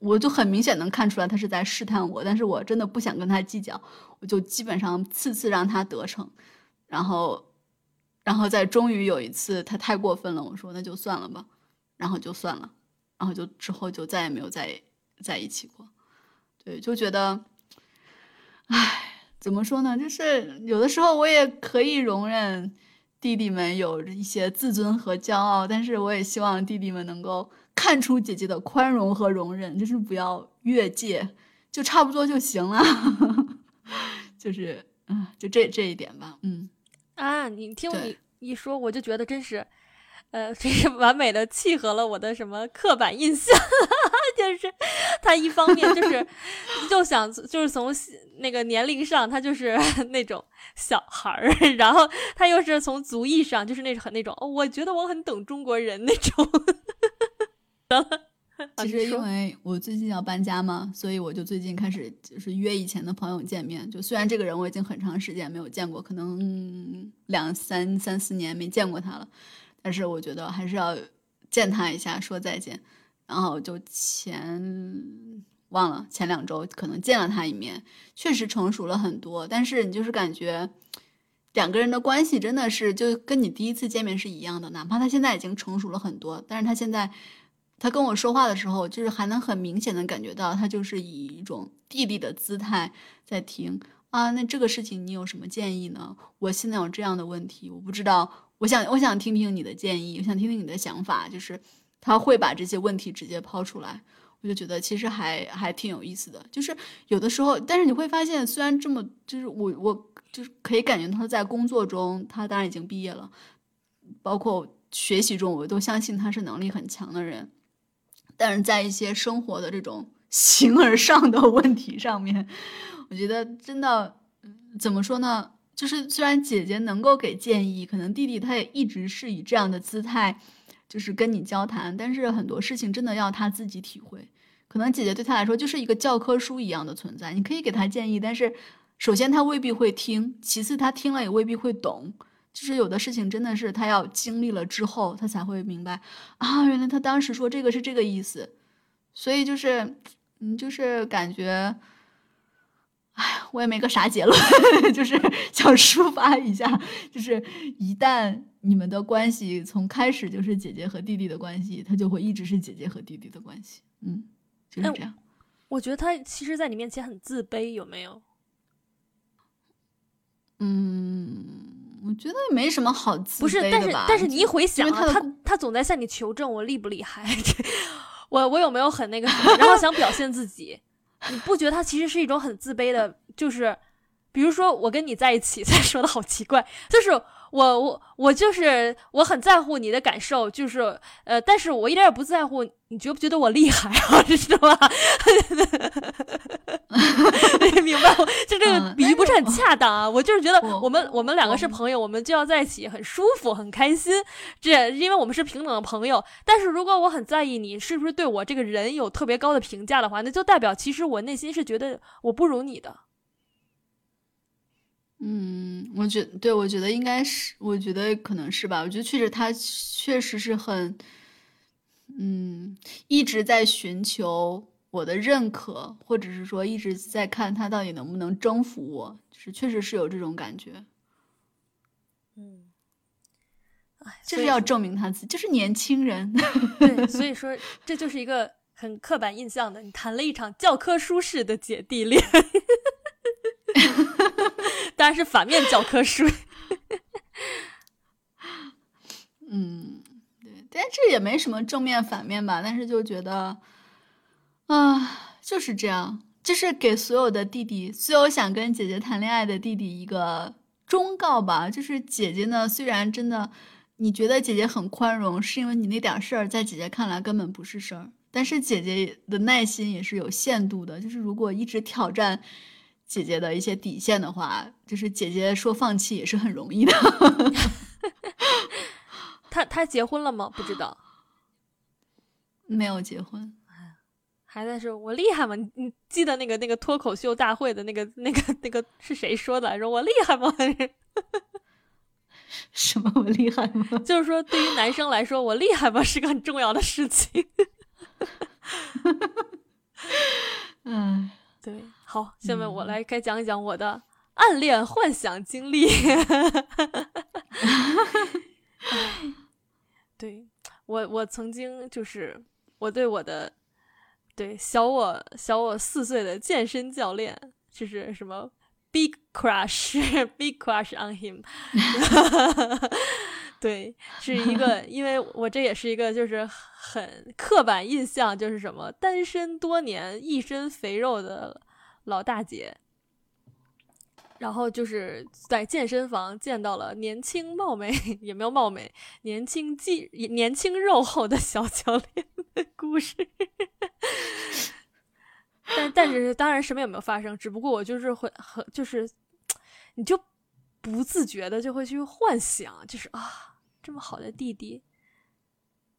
我就很明显能看出来他是在试探我，但是我真的不想跟他计较，我就基本上次次让他得逞，然后，然后再终于有一次他太过分了，我说那就算了吧，然后就算了，然后就之后就再也没有在在一起过，对，就觉得，唉。怎么说呢？就是有的时候我也可以容忍弟弟们有一些自尊和骄傲，但是我也希望弟弟们能够看出姐姐的宽容和容忍，就是不要越界，就差不多就行了。就是，嗯，就这这一点吧。嗯，啊，你听你一说，我就觉得真是。呃，这是完美的契合了我的什么刻板印象，就是他一方面就是 就想就是从那个年龄上他就是 那种小孩儿，然后他又是从族裔上就是那很那种，我觉得我很懂中国人那种。其实因为我最近要搬家嘛，所以我就最近开始就是约以前的朋友见面。就虽然这个人我已经很长时间没有见过，可能两三三四年没见过他了。但是我觉得还是要见他一下，说再见。然后就前忘了前两周可能见了他一面，确实成熟了很多。但是你就是感觉两个人的关系真的是就跟你第一次见面是一样的，哪怕他现在已经成熟了很多，但是他现在他跟我说话的时候，就是还能很明显的感觉到他就是以一种弟弟的姿态在听啊。那这个事情你有什么建议呢？我现在有这样的问题，我不知道。我想，我想听听你的建议，我想听听你的想法。就是他会把这些问题直接抛出来，我就觉得其实还还挺有意思的。就是有的时候，但是你会发现，虽然这么，就是我我就是可以感觉他在工作中，他当然已经毕业了，包括学习中，我都相信他是能力很强的人。但是在一些生活的这种 形而上的问题上面，我觉得真的怎么说呢？就是虽然姐姐能够给建议，可能弟弟他也一直是以这样的姿态，就是跟你交谈。但是很多事情真的要他自己体会。可能姐姐对他来说就是一个教科书一样的存在，你可以给他建议，但是首先他未必会听，其次他听了也未必会懂。就是有的事情真的是他要经历了之后，他才会明白啊，原来他当时说这个是这个意思。所以就是，嗯，就是感觉。哎，我也没个啥结论，就是想抒发一下。就是一旦你们的关系从开始就是姐姐和弟弟的关系，他就会一直是姐姐和弟弟的关系。嗯，就是这样。我觉得他其实在你面前很自卑，有没有？嗯，我觉得没什么好自卑的吧。不是，但是但是你一回想，他他总在向你求证我厉不厉害，我我有没有很那个，然后想表现自己。你不觉得他其实是一种很自卑的？就是，比如说我跟你在一起，再说的好奇怪，就是我我我就是我很在乎你的感受，就是呃，但是我一点也不在乎你觉不觉得我厉害啊，知道吧？你 明白？就这个嗯比喻不是很恰当啊。我就是觉得我我们我们两个是朋友，我们就要在一起，很舒服，很开心。这因为我们是平等的朋友。但是如果我很在意你是不是对我这个人有特别高的评价的话，那就代表其实我内心是觉得我不如你的。嗯，我觉对，我觉得应该是，我觉得可能是吧。我觉得确实他确实是很，嗯，一直在寻求我的认可，或者是说一直在看他到底能不能征服我，就是确实是有这种感觉，嗯，哎，就是要证明他自己，就是年轻人。对，所以说这就是一个很刻板印象的，你谈了一场教科书式的姐弟恋，当然是反面教科书。嗯，对，但这也没什么正面反面吧，但是就觉得，啊，就是这样，就是给所有的弟弟，所有想跟姐姐谈恋爱的弟弟一个忠告吧，就是姐姐呢，虽然真的你觉得姐姐很宽容，是因为你那点事儿在姐姐看来根本不是事儿，但是姐姐的耐心也是有限度的，就是如果一直挑战。姐姐的一些底线的话，就是姐姐说放弃也是很容易的。他他结婚了吗？不知道，没有结婚，还在说我厉害吗？你你记得那个那个脱口秀大会的那个那个那个是谁说的？说我厉害吗？什么我厉害吗？就是说，对于男生来说，我厉害吗？是个很重要的事情。嗯，对，好，下面我来该讲一讲我的暗恋幻想经历。唉对我，我曾经就是我对我的对小我小我四岁的健身教练，就是什么 big crush，big crush on him。对，是一个，因为我这也是一个就是很刻板印象，就是什么单身多年、一身肥肉的老大姐。然后就是在健身房见到了年轻貌美，也没有貌美，年轻肌年轻肉厚的小教练的故事。但但是当然什么也没有发生，只不过我就是会很就是，你就不自觉的就会去幻想，就是啊，这么好的弟弟。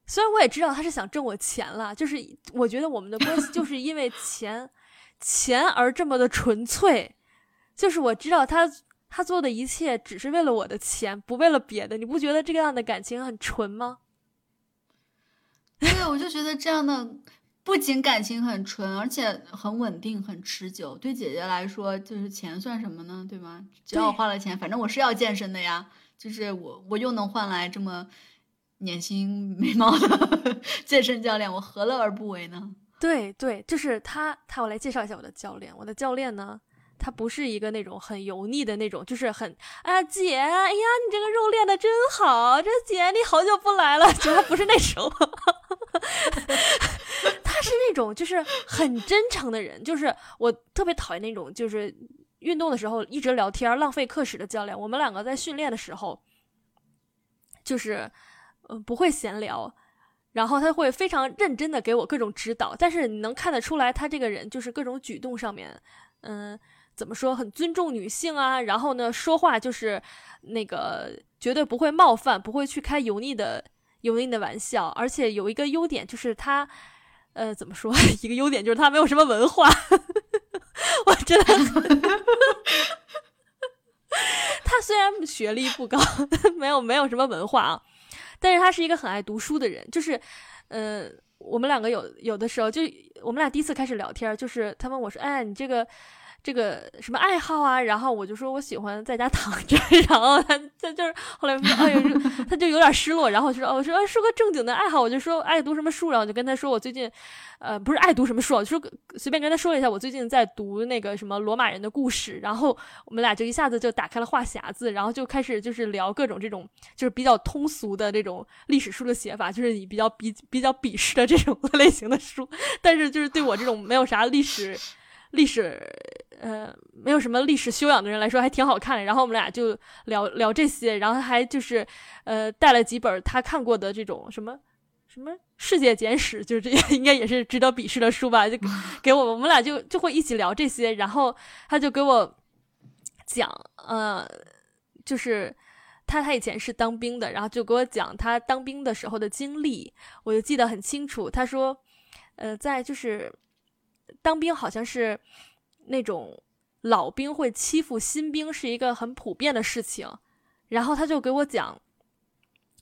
虽然我也知道他是想挣我钱了，就是我觉得我们的关系就是因为钱，钱而这么的纯粹。就是我知道他他做的一切只是为了我的钱，不为了别的。你不觉得这个样的感情很纯吗？对，我就觉得这样的不仅感情很纯，而且很稳定、很持久。对姐姐来说，就是钱算什么呢？对吧？只要我花了钱，反正我是要健身的呀。就是我，我又能换来这么年轻美貌的 健身教练，我何乐而不为呢？对对，就是他他。我来介绍一下我的教练。我的教练呢，他不是一个那种很油腻的那种，就是很啊姐，哎呀你这个肉练的真好，这姐你好久不来了，就他不是那种。他是那种就是很真诚的人，就是我特别讨厌那种就是运动的时候一直聊天浪费课时的教练。我们两个在训练的时候，就是嗯、呃、不会闲聊，然后他会非常认真的给我各种指导，但是你能看得出来他这个人就是各种举动上面，嗯、怎么说很尊重女性啊，然后呢说话就是那个绝对不会冒犯，不会去开油腻的。油腻的玩笑，而且有一个优点就是他，呃，怎么说？一个优点就是他没有什么文化。我真的，他虽然学历不高，没有没有什么文化啊，但是他是一个很爱读书的人。就是，呃，我们两个有有的时候，就我们俩第一次开始聊天，就是他问我说：“哎，你这个。”这个什么爱好啊？然后我就说我喜欢在家躺着，然后他他就是后来，哎，他就有点失落，然后就说，哦，我说说个正经的爱好，我就说爱读什么书，然后就跟他说我最近，呃，不是爱读什么书，就说随便跟他说一下，我最近在读那个什么罗马人的故事，然后我们俩就一下子就打开了话匣子，然后就开始就是聊各种这种就是比较通俗的这种历史书的写法，就是你比较比比较鄙视的这种 类型的书，但是就是对我这种没有啥历史。历史呃没有什么历史修养的人来说还挺好看的。然后我们俩就聊聊这些，然后还就是呃带了几本他看过的这种什么什么世界简史，就是这 应该也是值得鄙视的书吧，就给我我们俩就就会一起聊这些，然后他就给我讲呃就是。他他以前是当兵的，然后就给我讲他当兵的时候的经历，我就记得很清楚。他说，呃，在就是当兵好像是那种老兵会欺负新兵是一个很普遍的事情，然后他就给我讲。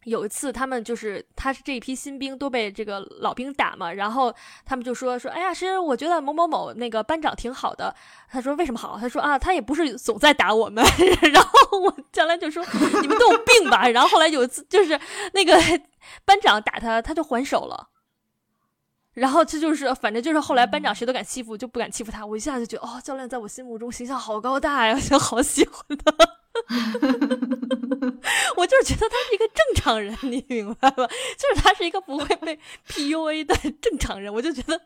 有一次，他们就是他是这一批新兵都被这个老兵打嘛，然后他们就说说，哎呀，是我觉得某某某那个班长挺好的。他说为什么好？他说啊，他也不是总在打我们。然后我将来就说你们都有病吧。然后后来有一次就是那个班长打他，他就还手了。然后这就是反正就是后来班长谁都敢欺负，就不敢欺负他。我一下就觉得哦，教练在我心目中形象好高大呀，就好喜欢他。我就是觉得他是一个正常人，你明白吧？就是他是一个不会被 PUA 的正常人。我就觉得，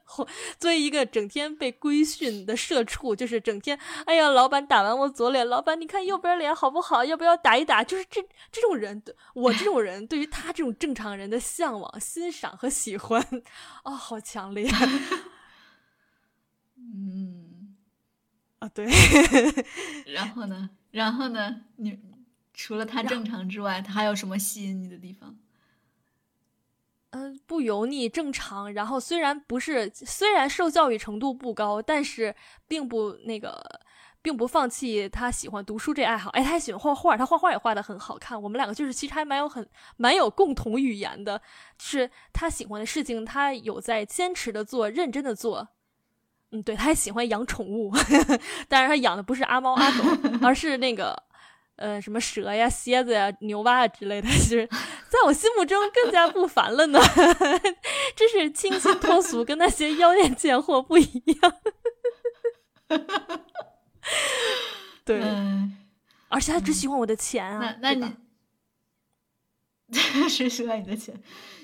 作为一个整天被规训的社畜，就是整天，哎呀，老板打完我左脸，老板你看右边脸好不好？要不要打一打？就是这这种人，我这种人对于他这种正常人的向往、欣赏和喜欢，啊、哦，好强烈。嗯，啊，对。然后呢？然后呢？你除了他正常之外，他还有什么吸引你的地方？嗯、呃，不油腻，正常。然后虽然不是，虽然受教育程度不高，但是并不那个，并不放弃他喜欢读书这爱好。哎，他还喜欢画画，他画画也画的很好看。我们两个就是其实还蛮有很蛮有共同语言的，就是他喜欢的事情，他有在坚持的做，认真的做。嗯，对，他还喜欢养宠物，但是他养的不是阿猫阿狗，而是那个，呃，什么蛇呀、蝎子呀、牛蛙啊之类的，就是在我心目中更加不凡了呢。真是清新脱俗，跟那些妖艳贱货不一样。对，嗯、而且他只喜欢我的钱啊。那那你谁喜欢你的钱，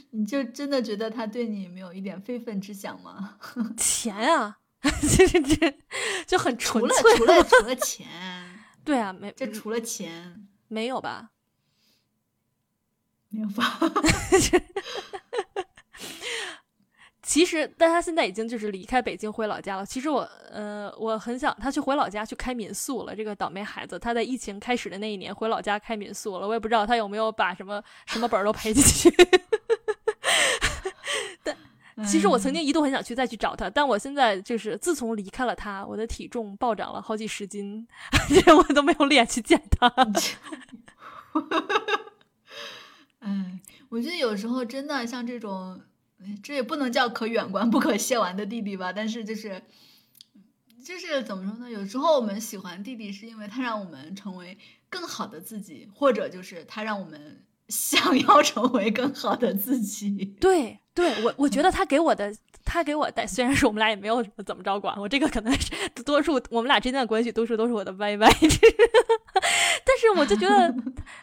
你就真的觉得他对你没有一点非分之想吗？钱啊！这这这就很纯粹，除了除了除了钱，对啊，没这除了钱没有吧？没有吧？其实，但他现在已经就是离开北京回老家了。其实我呃，我很想他去回老家去开民宿了。这个倒霉孩子，他在疫情开始的那一年回老家开民宿了。我也不知道他有没有把什么什么本儿都赔进去。但。其实我曾经一度很想去再去找他，但我现在就是自从离开了他，我的体重暴涨了好几十斤，我都没有脸去见他。哎，我觉得有时候真的像这种，这也不能叫可远观不可亵玩的弟弟吧，但是就是，就是怎么说呢？有时候我们喜欢弟弟，是因为他让我们成为更好的自己，或者就是他让我们想要成为更好的自己。对。对我，我觉得他给我的，他给我带，虽然是我们俩也没有怎么着管我，这个可能是多数我们俩之间的关系，多数都是我的歪歪，但是我就觉得，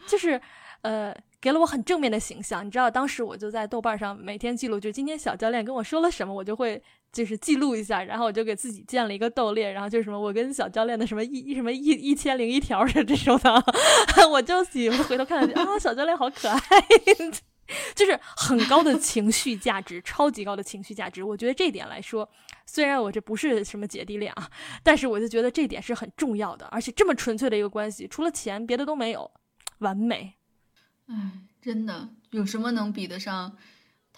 就是呃，给了我很正面的形象。你知道，当时我就在豆瓣上每天记录，就今天小教练跟我说了什么，我就会就是记录一下，然后我就给自己建了一个豆列，然后就是什么我跟小教练的什么一什么一一千零一条的这种的，我就喜欢回头看啊，小教练好可爱。就是很高的情绪价值，超级高的情绪价值。我觉得这点来说，虽然我这不是什么姐弟恋啊，但是我就觉得这点是很重要的。而且这么纯粹的一个关系，除了钱，别的都没有，完美。哎，真的，有什么能比得上？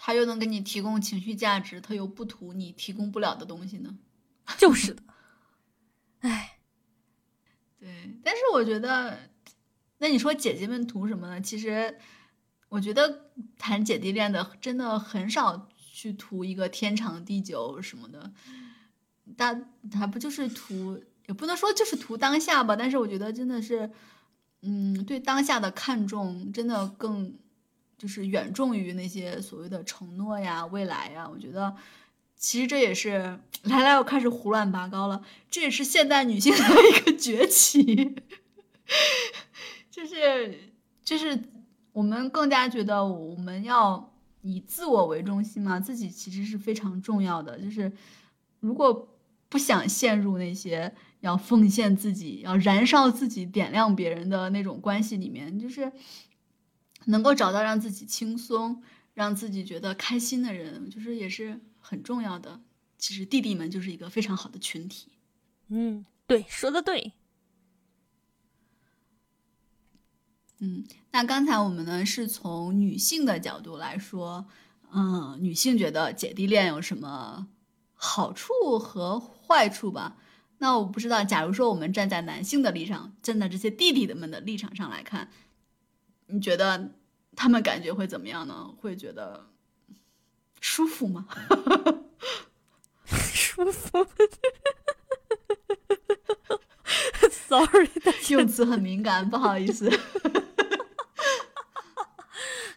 他又能给你提供情绪价值，他又不图你提供不了的东西呢？就是的。哎，对，但是我觉得，那你说姐姐们图什么呢？其实。我觉得谈姐弟恋的真的很少去图一个天长地久什么的，但还不就是图，也不能说就是图当下吧。但是我觉得真的是，嗯，对当下的看重真的更就是远重于那些所谓的承诺呀、未来呀。我觉得其实这也是来来，我开始胡乱拔高了，这也是现代女性的一个崛起，就 是就是。我们更加觉得我们要以自我为中心嘛，自己其实是非常重要的。就是如果不想陷入那些要奉献自己，要燃烧自己，点亮别人的那种关系里面，就是能够找到让自己轻松、让自己觉得开心的人，就是也是很重要的。其实弟弟们就是一个非常好的群体。嗯，对，说的对。嗯，那刚才我们呢是从女性的角度来说，嗯，女性觉得姐弟恋有什么好处和坏处吧？那我不知道，假如说我们站在男性的立场，站在这些弟弟的们的立场上来看，你觉得他们感觉会怎么样呢？会觉得舒服吗？舒服。Sorry，用词很敏感，不好意思。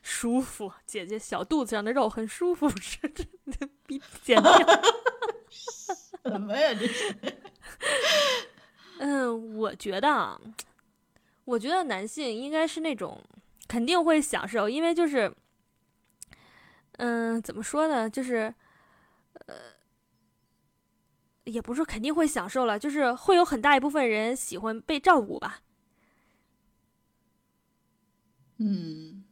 舒服，姐姐小肚子上的肉很舒服，是这比减掉。什么呀？这是？嗯，我觉得啊，我觉得男性应该是那种肯定会享受，因为就是，嗯，怎么说呢？就是，呃，也不是肯定会享受了，就是会有很大一部分人喜欢被照顾吧。嗯。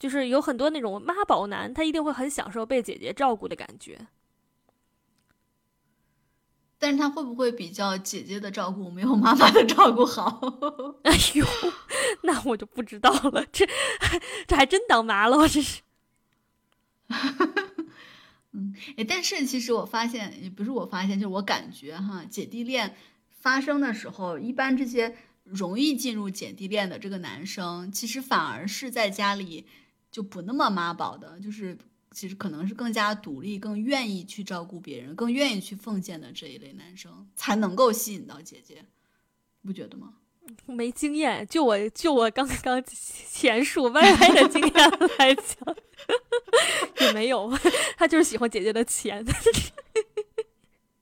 就是有很多那种妈宝男，他一定会很享受被姐姐照顾的感觉。但是他会不会比较姐姐的照顾没有妈妈的照顾好？哎呦，那我就不知道了。这这还真当妈了，我这是。嗯，哎，但是其实我发现，也不是我发现，就是我感觉哈，姐弟恋发生的时候，一般这些容易进入姐弟恋的这个男生，其实反而是在家里。就不那么妈宝的，就是其实可能是更加独立、更愿意去照顾别人、更愿意去奉献的这一类男生，才能够吸引到姐姐，不觉得吗？没经验，就我就我刚刚前述歪歪的经验来讲，也没有，他就是喜欢姐姐的钱。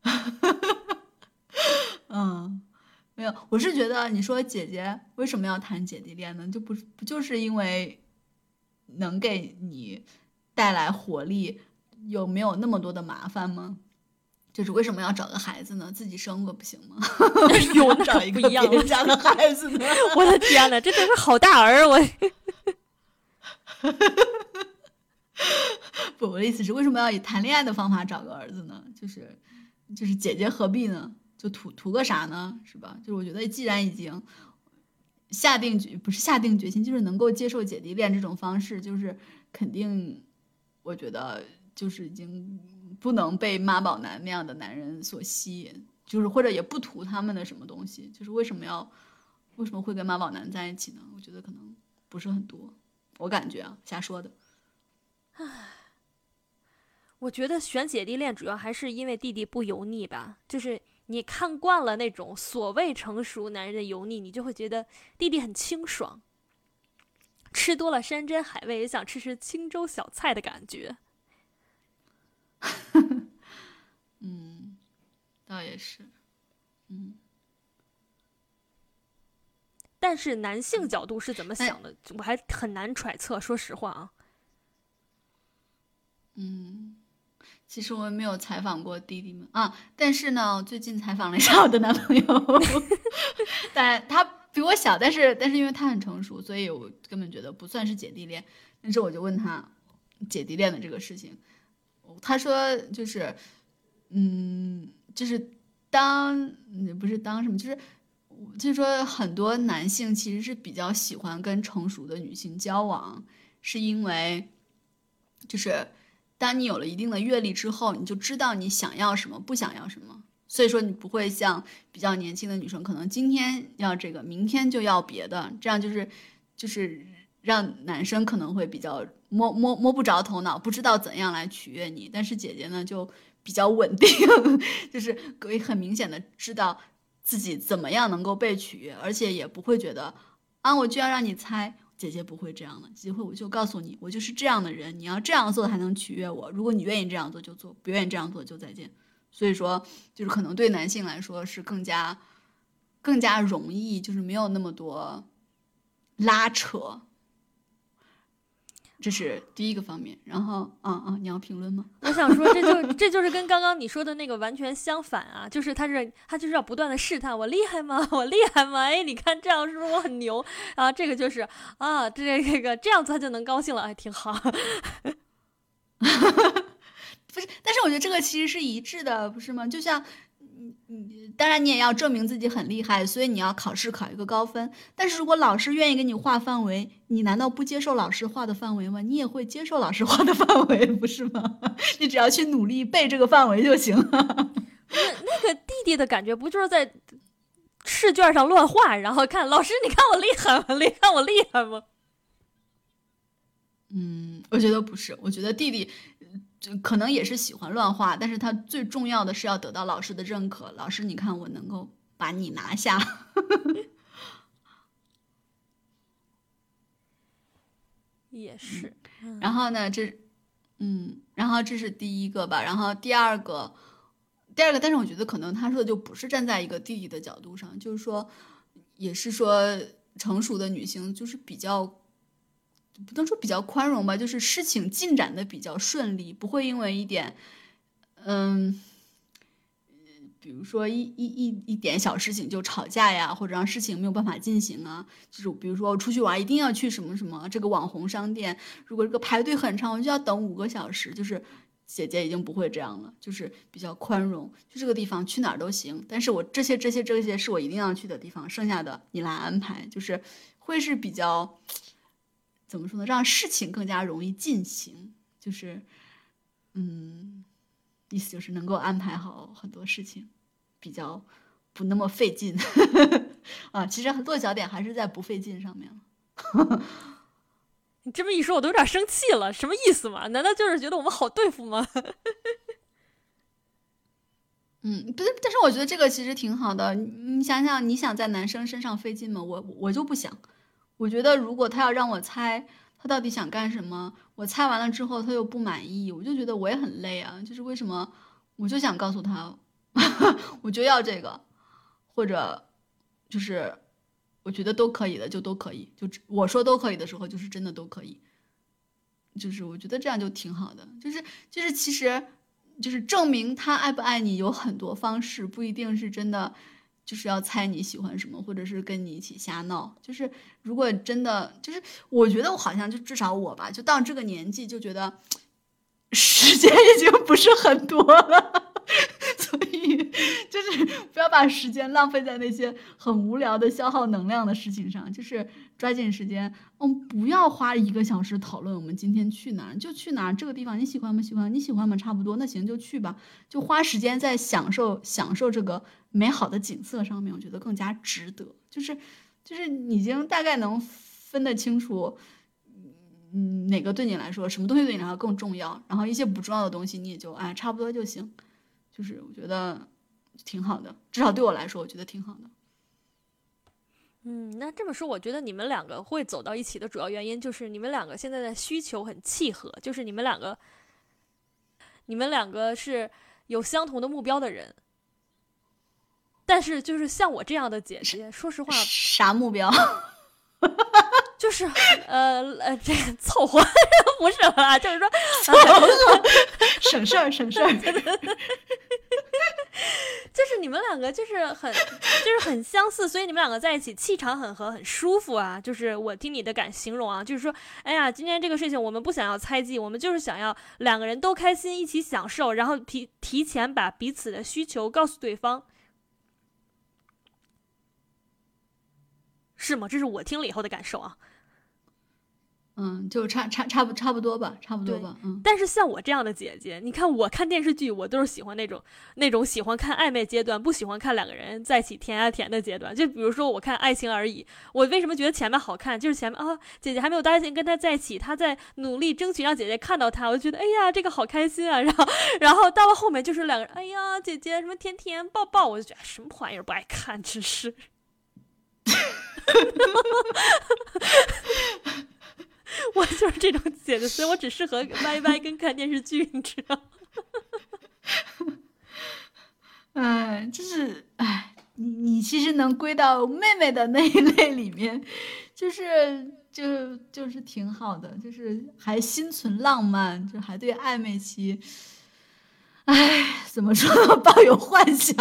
嗯，没有，我是觉得你说姐姐为什么要谈姐弟恋呢？就不不就是因为。能给你带来活力，有没有那么多的麻烦吗？就是为什么要找个孩子呢？自己生个不行吗？有找一个别人家的孩子呢？我的天呐，这真是好大儿！我，不，我的意思是，为什么要以谈恋爱的方法找个儿子呢？就是，就是姐姐何必呢？就图图个啥呢？是吧？就是我觉得，既然已经。下定决不是下定决心，就是能够接受姐弟恋这种方式，就是肯定，我觉得就是已经不能被妈宝男那样的男人所吸引，就是或者也不图他们的什么东西，就是为什么要为什么会跟妈宝男在一起呢？我觉得可能不是很多，我感觉啊，瞎说的。唉，我觉得选姐弟恋主要还是因为弟弟不油腻吧，就是。你看惯了那种所谓成熟男人的油腻，你就会觉得弟弟很清爽。吃多了山珍海味，也想吃吃清粥小菜的感觉。嗯，倒也是。嗯。但是男性角度是怎么想的，我还很难揣测。说实话啊。嗯。其实我没有采访过弟弟们啊，但是呢，最近采访了一下我的男朋友，但他比我小，但是但是因为他很成熟，所以我根本觉得不算是姐弟恋。但是我就问他姐弟恋的这个事情，他说就是，嗯，就是当不是当什么，就是就是说很多男性其实是比较喜欢跟成熟的女性交往，是因为就是。当你有了一定的阅历之后，你就知道你想要什么，不想要什么。所以说，你不会像比较年轻的女生，可能今天要这个，明天就要别的，这样就是就是让男生可能会比较摸摸摸不着头脑，不知道怎样来取悦你。但是姐姐呢，就比较稳定，就是可以很明显的知道自己怎么样能够被取悦，而且也不会觉得啊，我就要让你猜。姐姐不会这样的，机会我就告诉你，我就是这样的人，你要这样做才能取悦我。如果你愿意这样做就做，不愿意这样做就再见。所以说，就是可能对男性来说是更加更加容易，就是没有那么多拉扯。这是第一个方面。然后，啊啊，你要评论吗？我想说，这就这就是跟刚刚你说的那个完全相反啊！就是他是他就是要不断的试探我厉害吗？我厉害吗？哎，你看这样是不是我很牛啊？这个就是啊，这这个这样子他就能高兴了，哎，挺好。不是，但是我觉得这个其实是一致的，不是吗？就像。你你当然你也要证明自己很厉害，所以你要考试考一个高分。但是如果老师愿意给你画范围，你难道不接受老师画的范围吗？你也会接受老师画的范围，不是吗？你只要去努力背这个范围就行。那那个弟弟的感觉不就是在试卷上乱画，然后看老师，你看我厉害吗？你看我厉害吗？嗯，我觉得不是，我觉得弟弟。就可能也是喜欢乱画，但是他最重要的是要得到老师的认可。老师，你看我能够把你拿下，也是。然后呢，这，嗯，然后这是第一个吧。然后第二个，第二个，但是我觉得可能他说的就不是站在一个弟弟的角度上，就是说，也是说成熟的女性就是比较。不能说比较宽容吧，就是事情进展的比较顺利，不会因为一点，嗯，比如说一一一一点小事情就吵架呀，或者让事情没有办法进行啊。就是比如说我出去玩一定要去什么什么这个网红商店，如果这个排队很长，我就要等五个小时。就是姐姐已经不会这样了，就是比较宽容，就这个地方去哪儿都行，但是我这些这些这些是我一定要去的地方，剩下的你来安排，就是会是比较。怎么说呢？让事情更加容易进行，就是，嗯，意思就是能够安排好很多事情，比较不那么费劲 啊。其实落脚点还是在不费劲上面了。你这么一说，我都有点生气了。什么意思嘛？难道就是觉得我们好对付吗？嗯，不是，但是我觉得这个其实挺好的。你想想，你想在男生身上费劲吗？我我就不想。我觉得，如果他要让我猜他到底想干什么，我猜完了之后他又不满意，我就觉得我也很累啊。就是为什么，我就想告诉他，我就要这个，或者就是我觉得都可以的，就都可以。就我说都可以的时候，就是真的都可以。就是我觉得这样就挺好的。就是就是其实，就是证明他爱不爱你有很多方式，不一定是真的。就是要猜你喜欢什么，或者是跟你一起瞎闹。就是如果真的，就是我觉得我好像就至少我吧，就到这个年纪就觉得 时间已经不是很多了，所以就是不要把时间浪费在那些很无聊的消耗能量的事情上。就是抓紧时间，嗯，不要花一个小时讨论我们今天去哪儿，就去哪儿这个地方你喜欢吗？喜欢？你喜欢吗？差不多，那行就去吧。就花时间在享受享受这个。美好的景色上面，我觉得更加值得。就是，就是已经大概能分得清楚，嗯，哪个对你来说，什么东西对你来说更重要。然后一些不重要的东西，你也就哎，差不多就行。就是我觉得挺好的，至少对我来说，我觉得挺好的。嗯，那这么说，我觉得你们两个会走到一起的主要原因，就是你们两个现在的需求很契合，就是你们两个，你们两个是有相同的目标的人。但是，就是像我这样的姐姐，说实话，啥目标？就是呃呃，这凑合不是啦，就是说 省事儿，省事儿。就是你们两个就是很就是很相似，所以你们两个在一起气场很合，很舒服啊。就是我听你的感形容啊，就是说，哎呀，今天这个事情我们不想要猜忌，我们就是想要两个人都开心，一起享受，然后提提前把彼此的需求告诉对方。是吗？这是我听了以后的感受啊。嗯，就差差差不差不多吧，差不多吧。嗯。但是像我这样的姐姐，你看我看电视剧，我都是喜欢那种那种喜欢看暧昧阶段，不喜欢看两个人在一起甜啊甜的阶段。就比如说我看《爱情而已》，我为什么觉得前面好看？就是前面啊，姐姐还没有答应跟他在一起，他在努力争取让姐姐看到他，我就觉得哎呀，这个好开心啊。然后然后到了后面就是两个人，哎呀，姐姐什么甜甜抱抱，我就觉得什么玩意儿不爱看，真是。我就是这种姐姐，所以我只适合 YY 跟看电视剧，你知道？哎，就是哎，你你其实能归到妹妹的那一类里面，就是就就是挺好的，就是还心存浪漫，就还对暧昧期，哎，怎么说抱有幻想，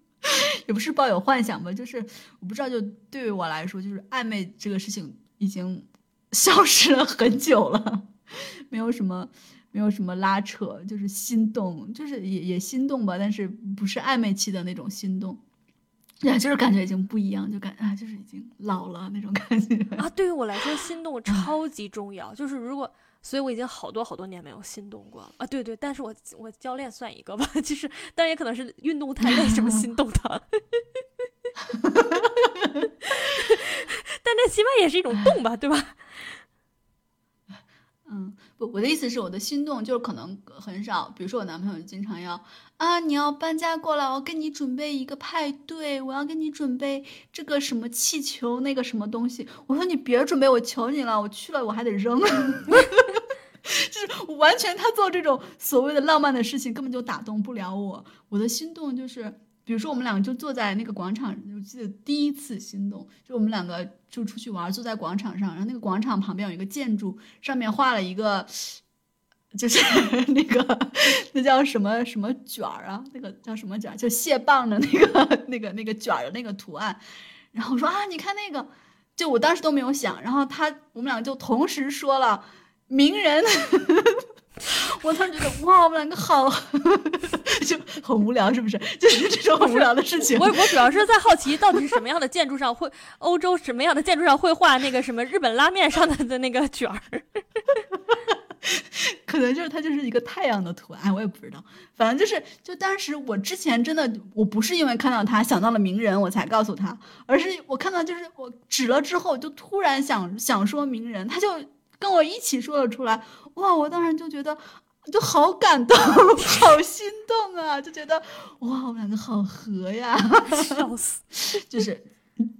也不是抱有幻想吧，就是我不知道，就对于我来说，就是暧昧这个事情已经消失了很久了，没有什么。没有什么拉扯，就是心动，就是也也心动吧，但是不是暧昧期的那种心动，呀，就是感觉已经不一样，就感啊，就是已经老了那种感觉啊。对于我来说，心动超级重要，就是如果，所以我已经好多好多年没有心动过了啊。对对，但是我我教练算一个吧，其实，但也可能是运动太累，什么心动的，但那起码也是一种动吧，对吧？嗯，不，我的意思是，我的心动就是可能很少。比如说，我男朋友经常要啊，你要搬家过来，我给你准备一个派对，我要给你准备这个什么气球，那个什么东西。我说你别准备，我求你了，我去了我还得扔。就是完全他做这种所谓的浪漫的事情，根本就打动不了我。我的心动就是。比如说，我们两个就坐在那个广场，我记得第一次心动，就我们两个就出去玩，坐在广场上，然后那个广场旁边有一个建筑，上面画了一个，就是那个那叫什么什么卷儿啊，那个叫什么卷，就蟹棒的那个那个那个卷儿的那个图案，然后说啊，你看那个，就我当时都没有想，然后他我们两个就同时说了名人。我突然觉得，哇，我们两个好，就很无聊，是不是？就是这种很无聊的事情。我我主要是在好奇，到底是什么样的建筑上会，欧洲什么样的建筑上会画那个什么日本拉面上的的那个卷儿？可能就是它就是一个太阳的图案，我也不知道。反正就是，就当时我之前真的，我不是因为看到他想到了名人我才告诉他，而是我看到就是我指了之后，就突然想想说名人，他就。跟我一起说了出来，哇！我当时就觉得就好感动，好心动啊！就觉得哇，我们两个好合呀，笑死！就是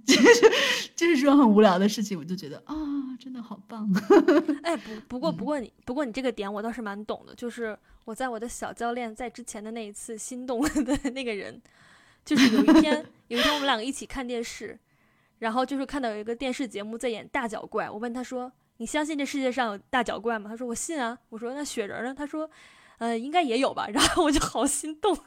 就是就是这种很无聊的事情，我就觉得啊，真的好棒。哎，不不过不过你不过你这个点我倒是蛮懂的，就是我在我的小教练在之前的那一次心动的那个人，就是有一天有一天我们两个一起看电视，然后就是看到有一个电视节目在演大脚怪，我问他说。你相信这世界上有大脚怪吗？他说我信啊。我说那雪人呢？他说，呃，应该也有吧。然后我就好心动，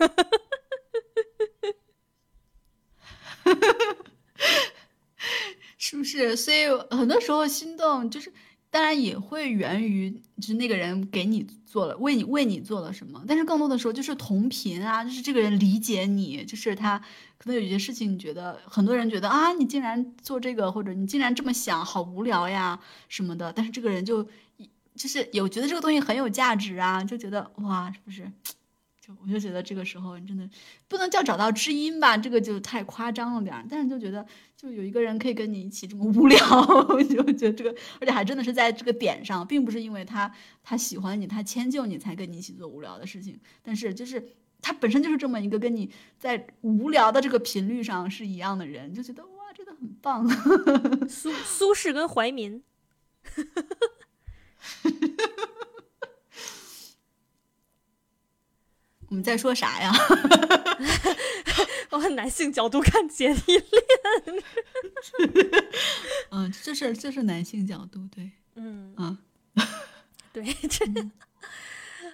是不是？所以很多时候心动就是。当然也会源于，就是那个人给你做了，为你为你做了什么。但是更多的时候就是同频啊，就是这个人理解你，就是他可能有些事情，你觉得很多人觉得啊，你竟然做这个，或者你竟然这么想，好无聊呀什么的。但是这个人就就是有觉得这个东西很有价值啊，就觉得哇，是不是？我就觉得这个时候你真的不能叫找到知音吧，这个就太夸张了点儿。但是就觉得就有一个人可以跟你一起这么无聊，就觉得这个，而且还真的是在这个点上，并不是因为他他喜欢你，他迁就你才跟你一起做无聊的事情。但是就是他本身就是这么一个跟你在无聊的这个频率上是一样的人，就觉得哇，真的很棒。苏苏轼跟怀民。们在说啥呀？我很男性角度看姐弟恋。嗯，这是这是男性角度，对，嗯啊，对，这，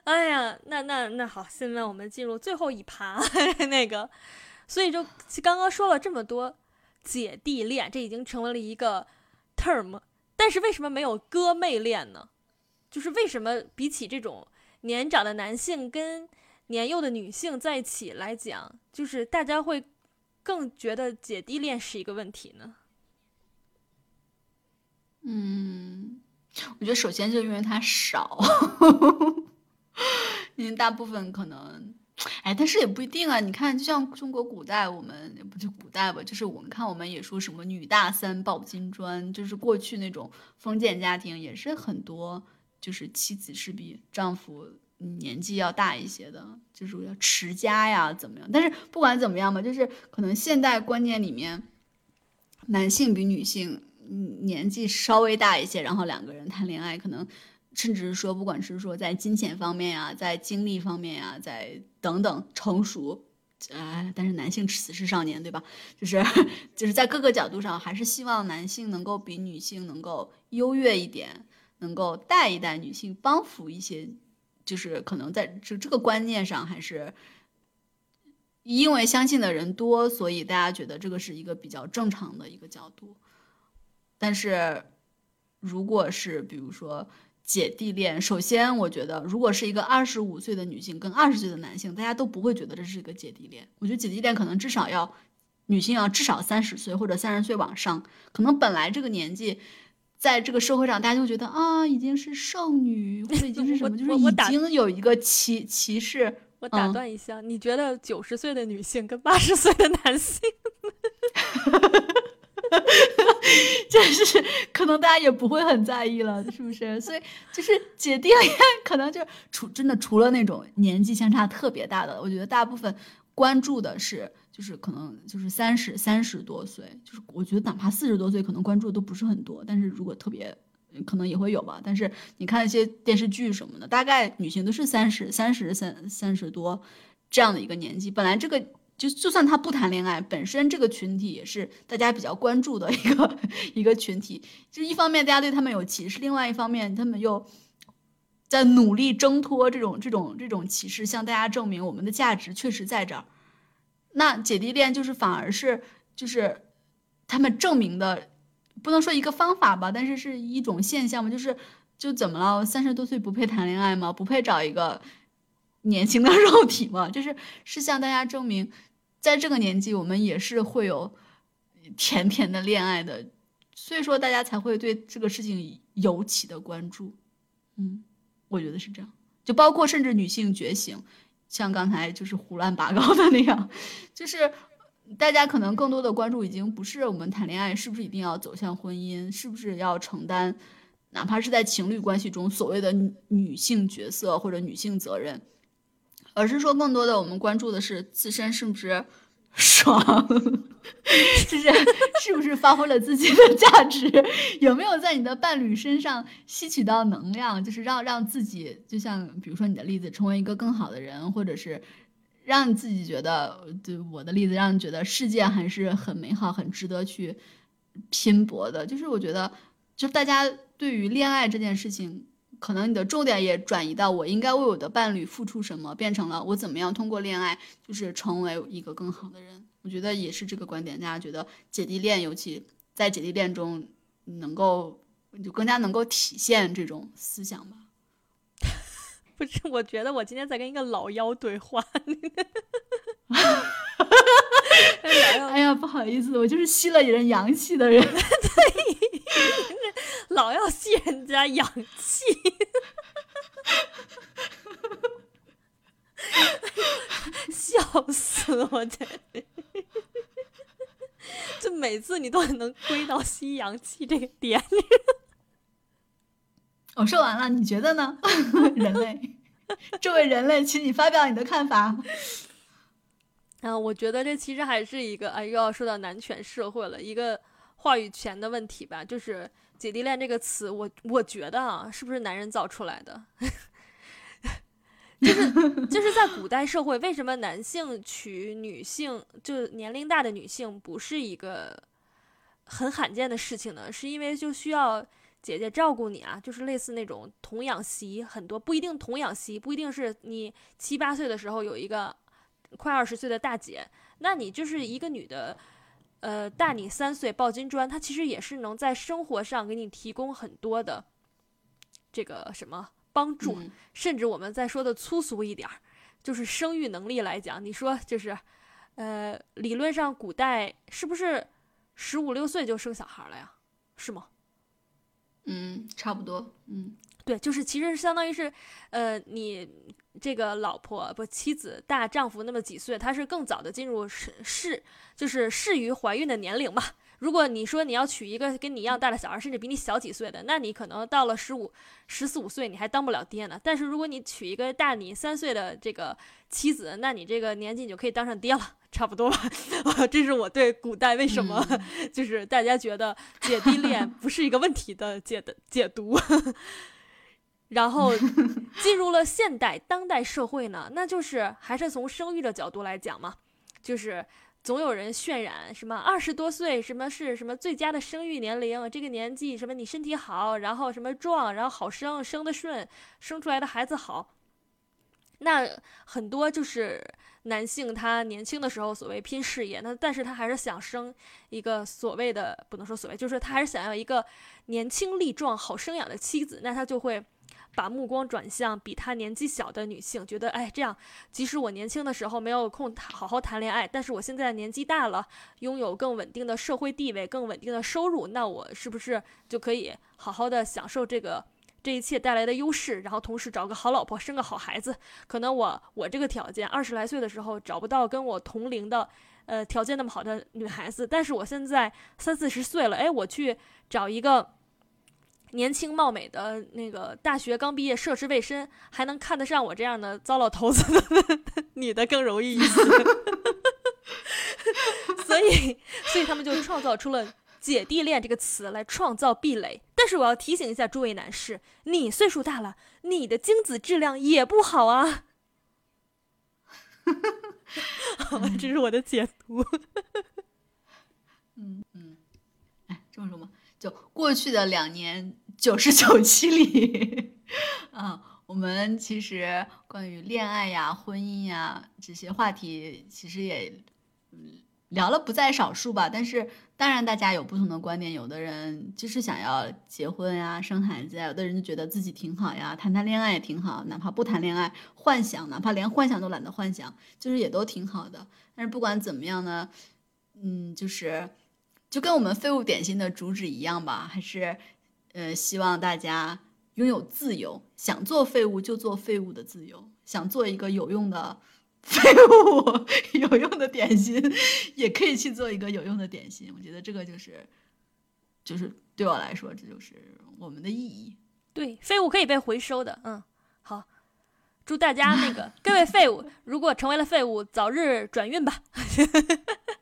哎呀，那那那好，现在我们进入最后一趴，那个，所以就刚刚说了这么多姐弟恋，这已经成为了一个 term，但是为什么没有哥妹恋呢？就是为什么比起这种年长的男性跟年幼的女性在一起来讲，就是大家会更觉得姐弟恋是一个问题呢。嗯，我觉得首先就因为它少，因为大部分可能，哎，但是也不一定啊。你看，就像中国古代，我们不就古代吧，就是我们看我们也说什么女大三抱金砖，就是过去那种封建家庭也是很多，就是妻子是比丈夫。年纪要大一些的，就是要持家呀，怎么样？但是不管怎么样吧，就是可能现代观念里面，男性比女性年纪稍微大一些，然后两个人谈恋爱，可能甚至是说，不管是说在金钱方面呀，在精力方面呀，在等等成熟，呃，但是男性此时少年，对吧？就是就是在各个角度上，还是希望男性能够比女性能够优越一点，能够带一带女性，帮扶一些，就是可能在这这个观念上，还是因为相信的人多，所以大家觉得这个是一个比较正常的一个角度。但是，如果是比如说。姐弟恋，首先我觉得，如果是一个二十五岁的女性跟二十岁的男性，大家都不会觉得这是一个姐弟恋。我觉得姐弟恋可能至少要女性要至少三十岁或者三十岁往上，可能本来这个年纪，在这个社会上大家就觉得啊，已经是剩女或者已经是什么，就是已经有一个歧歧视。我打断一下，你觉得九十岁的女性跟八十岁的男性？就是可能大家也不会很在意了，是不是？所以就是姐弟恋，可能就除真的除了那种年纪相差特别大的，我觉得大部分关注的是，就是可能就是三十三十多岁，就是我觉得哪怕四十多岁，可能关注的都不是很多。但是如果特别，可能也会有吧。但是你看一些电视剧什么的，大概女性都是三十三十三三十多这样的一个年纪，本来这个。就就算他不谈恋爱，本身这个群体也是大家比较关注的一个 一个群体。就一方面大家对他们有歧视，另外一方面他们又在努力挣脱这种这种这种歧视，向大家证明我们的价值确实在这儿。那姐弟恋就是反而是就是他们证明的，不能说一个方法吧，但是是一种现象嘛，就是就怎么了？三十多岁不配谈恋爱吗？不配找一个？年轻的 肉体吗，就是是向大家证明，在这个年纪我们也是会有甜甜的恋爱的，所以说大家才会对这个事情尤其的关注。嗯，我觉得是这样，就包括甚至女性觉醒，像刚才就是胡乱拔高的那样，就是大家可能更多的关注已经不是我们谈恋爱是不是一定要走向婚姻，是不是要承担，哪怕是在情侣关系中所谓的女性角色或者女性责任。而是说，更多的我们关注的是自身是不是爽，就是是不是发挥了自己的价值，有没有在你的伴侣身上吸取到能量，就是让让自己，就像比如说你的例子，成为一个更好的人，或者是让你自己觉得，对我的例子，让你觉得世界还是很美好、很值得去拼搏的。就是我觉得，就大家对于恋爱这件事情。可能你的重点也转移到我应该为我的伴侣付出什么，变成了我怎么样通过恋爱就是成为一个更好的人。我觉得也是这个观点，大家觉得姐弟恋，尤其在姐弟恋中，能够就更加能够体现这种思想吧。不是，我觉得我今天在跟一个老妖对话。哎呀，不好意思，我就是吸了人阳气的人。对。老要吸人家阳气，笑死我！这，就每次你都能归到吸阳气这个点。我说完了，你觉得呢？人类，这位人类，请你发表你的看法。啊，我觉得这其实还是一个，哎，又要说到男权社会了，一个话语权的问题吧，就是。姐弟恋这个词，我我觉得啊，是不是男人造出来的？就是就是在古代社会，为什么男性娶女性，就年龄大的女性，不是一个很罕见的事情呢？是因为就需要姐姐照顾你啊，就是类似那种童养媳，很多不一定童养媳，不一定是你七八岁的时候有一个快二十岁的大姐，那你就是一个女的。呃，大你三岁抱金砖，她其实也是能在生活上给你提供很多的这个什么帮助，甚至我们再说的粗俗一点儿，就是生育能力来讲，你说就是，呃，理论上古代是不是十五六岁就生小孩了呀？是吗？嗯，差不多。嗯，对，就是其实相当于是，呃，你。这个老婆不妻子大丈夫那么几岁，他是更早的进入适适就是适于怀孕的年龄嘛。如果你说你要娶一个跟你一样大的小孩，甚至比你小几岁的，那你可能到了十五十四五岁你还当不了爹呢。但是如果你娶一个大你三岁的这个妻子，那你这个年纪你就可以当上爹了，差不多吧。这是我对古代为什么 就是大家觉得姐弟恋不是一个问题的解的解读。然后 进入了现代当代社会呢，那就是还是从生育的角度来讲嘛。就是总有人渲染什么二十多岁什么是什么最佳的生育年龄，这个年纪什么你身体好，然后什么壮，然后好生，生的顺，生出来的孩子好。那很多就是男性，他年轻的时候所谓拼事业，那但是他还是想生一个所谓的不能说所谓，就是他还是想要一个年轻力壮、好生养的妻子，那他就会把目光转向比他年纪小的女性，觉得哎，这样即使我年轻的时候没有空好好谈恋爱，但是我现在年纪大了，拥有更稳定的社会地位、更稳定的收入，那我是不是就可以好好的享受这个？这一切带来的优势，然后同时找个好老婆，生个好孩子。可能我我这个条件，二十来岁的时候找不到跟我同龄的，呃，条件那么好的女孩子。但是我现在三四十岁了，哎，我去找一个年轻貌美的那个大学刚毕业、涉世未深，还能看得上我这样的糟老头子的 女的更容易一些。所以，所以他们就创造出了。姐弟恋这个词来创造壁垒，但是我要提醒一下诸位男士，你岁数大了，你的精子质量也不好啊。好，这是我的解读。嗯嗯，哎，这么说吧，就过去的两年九十九期里，啊，我们其实关于恋爱呀、婚姻呀这些话题，其实也聊了不在少数吧，但是。当然，大家有不同的观点。有的人就是想要结婚呀、生孩子呀；有的人就觉得自己挺好呀，谈谈恋爱也挺好，哪怕不谈恋爱，幻想，哪怕连幻想都懒得幻想，就是也都挺好的。但是不管怎么样呢，嗯，就是就跟我们废物点心的主旨一样吧，还是呃，希望大家拥有自由，想做废物就做废物的自由，想做一个有用的。废物有用的点心，也可以去做一个有用的点心。我觉得这个就是，就是对我来说，这就是我们的意义。对，废物可以被回收的。嗯，好，祝大家那个 各位废物，如果成为了废物，早日转运吧。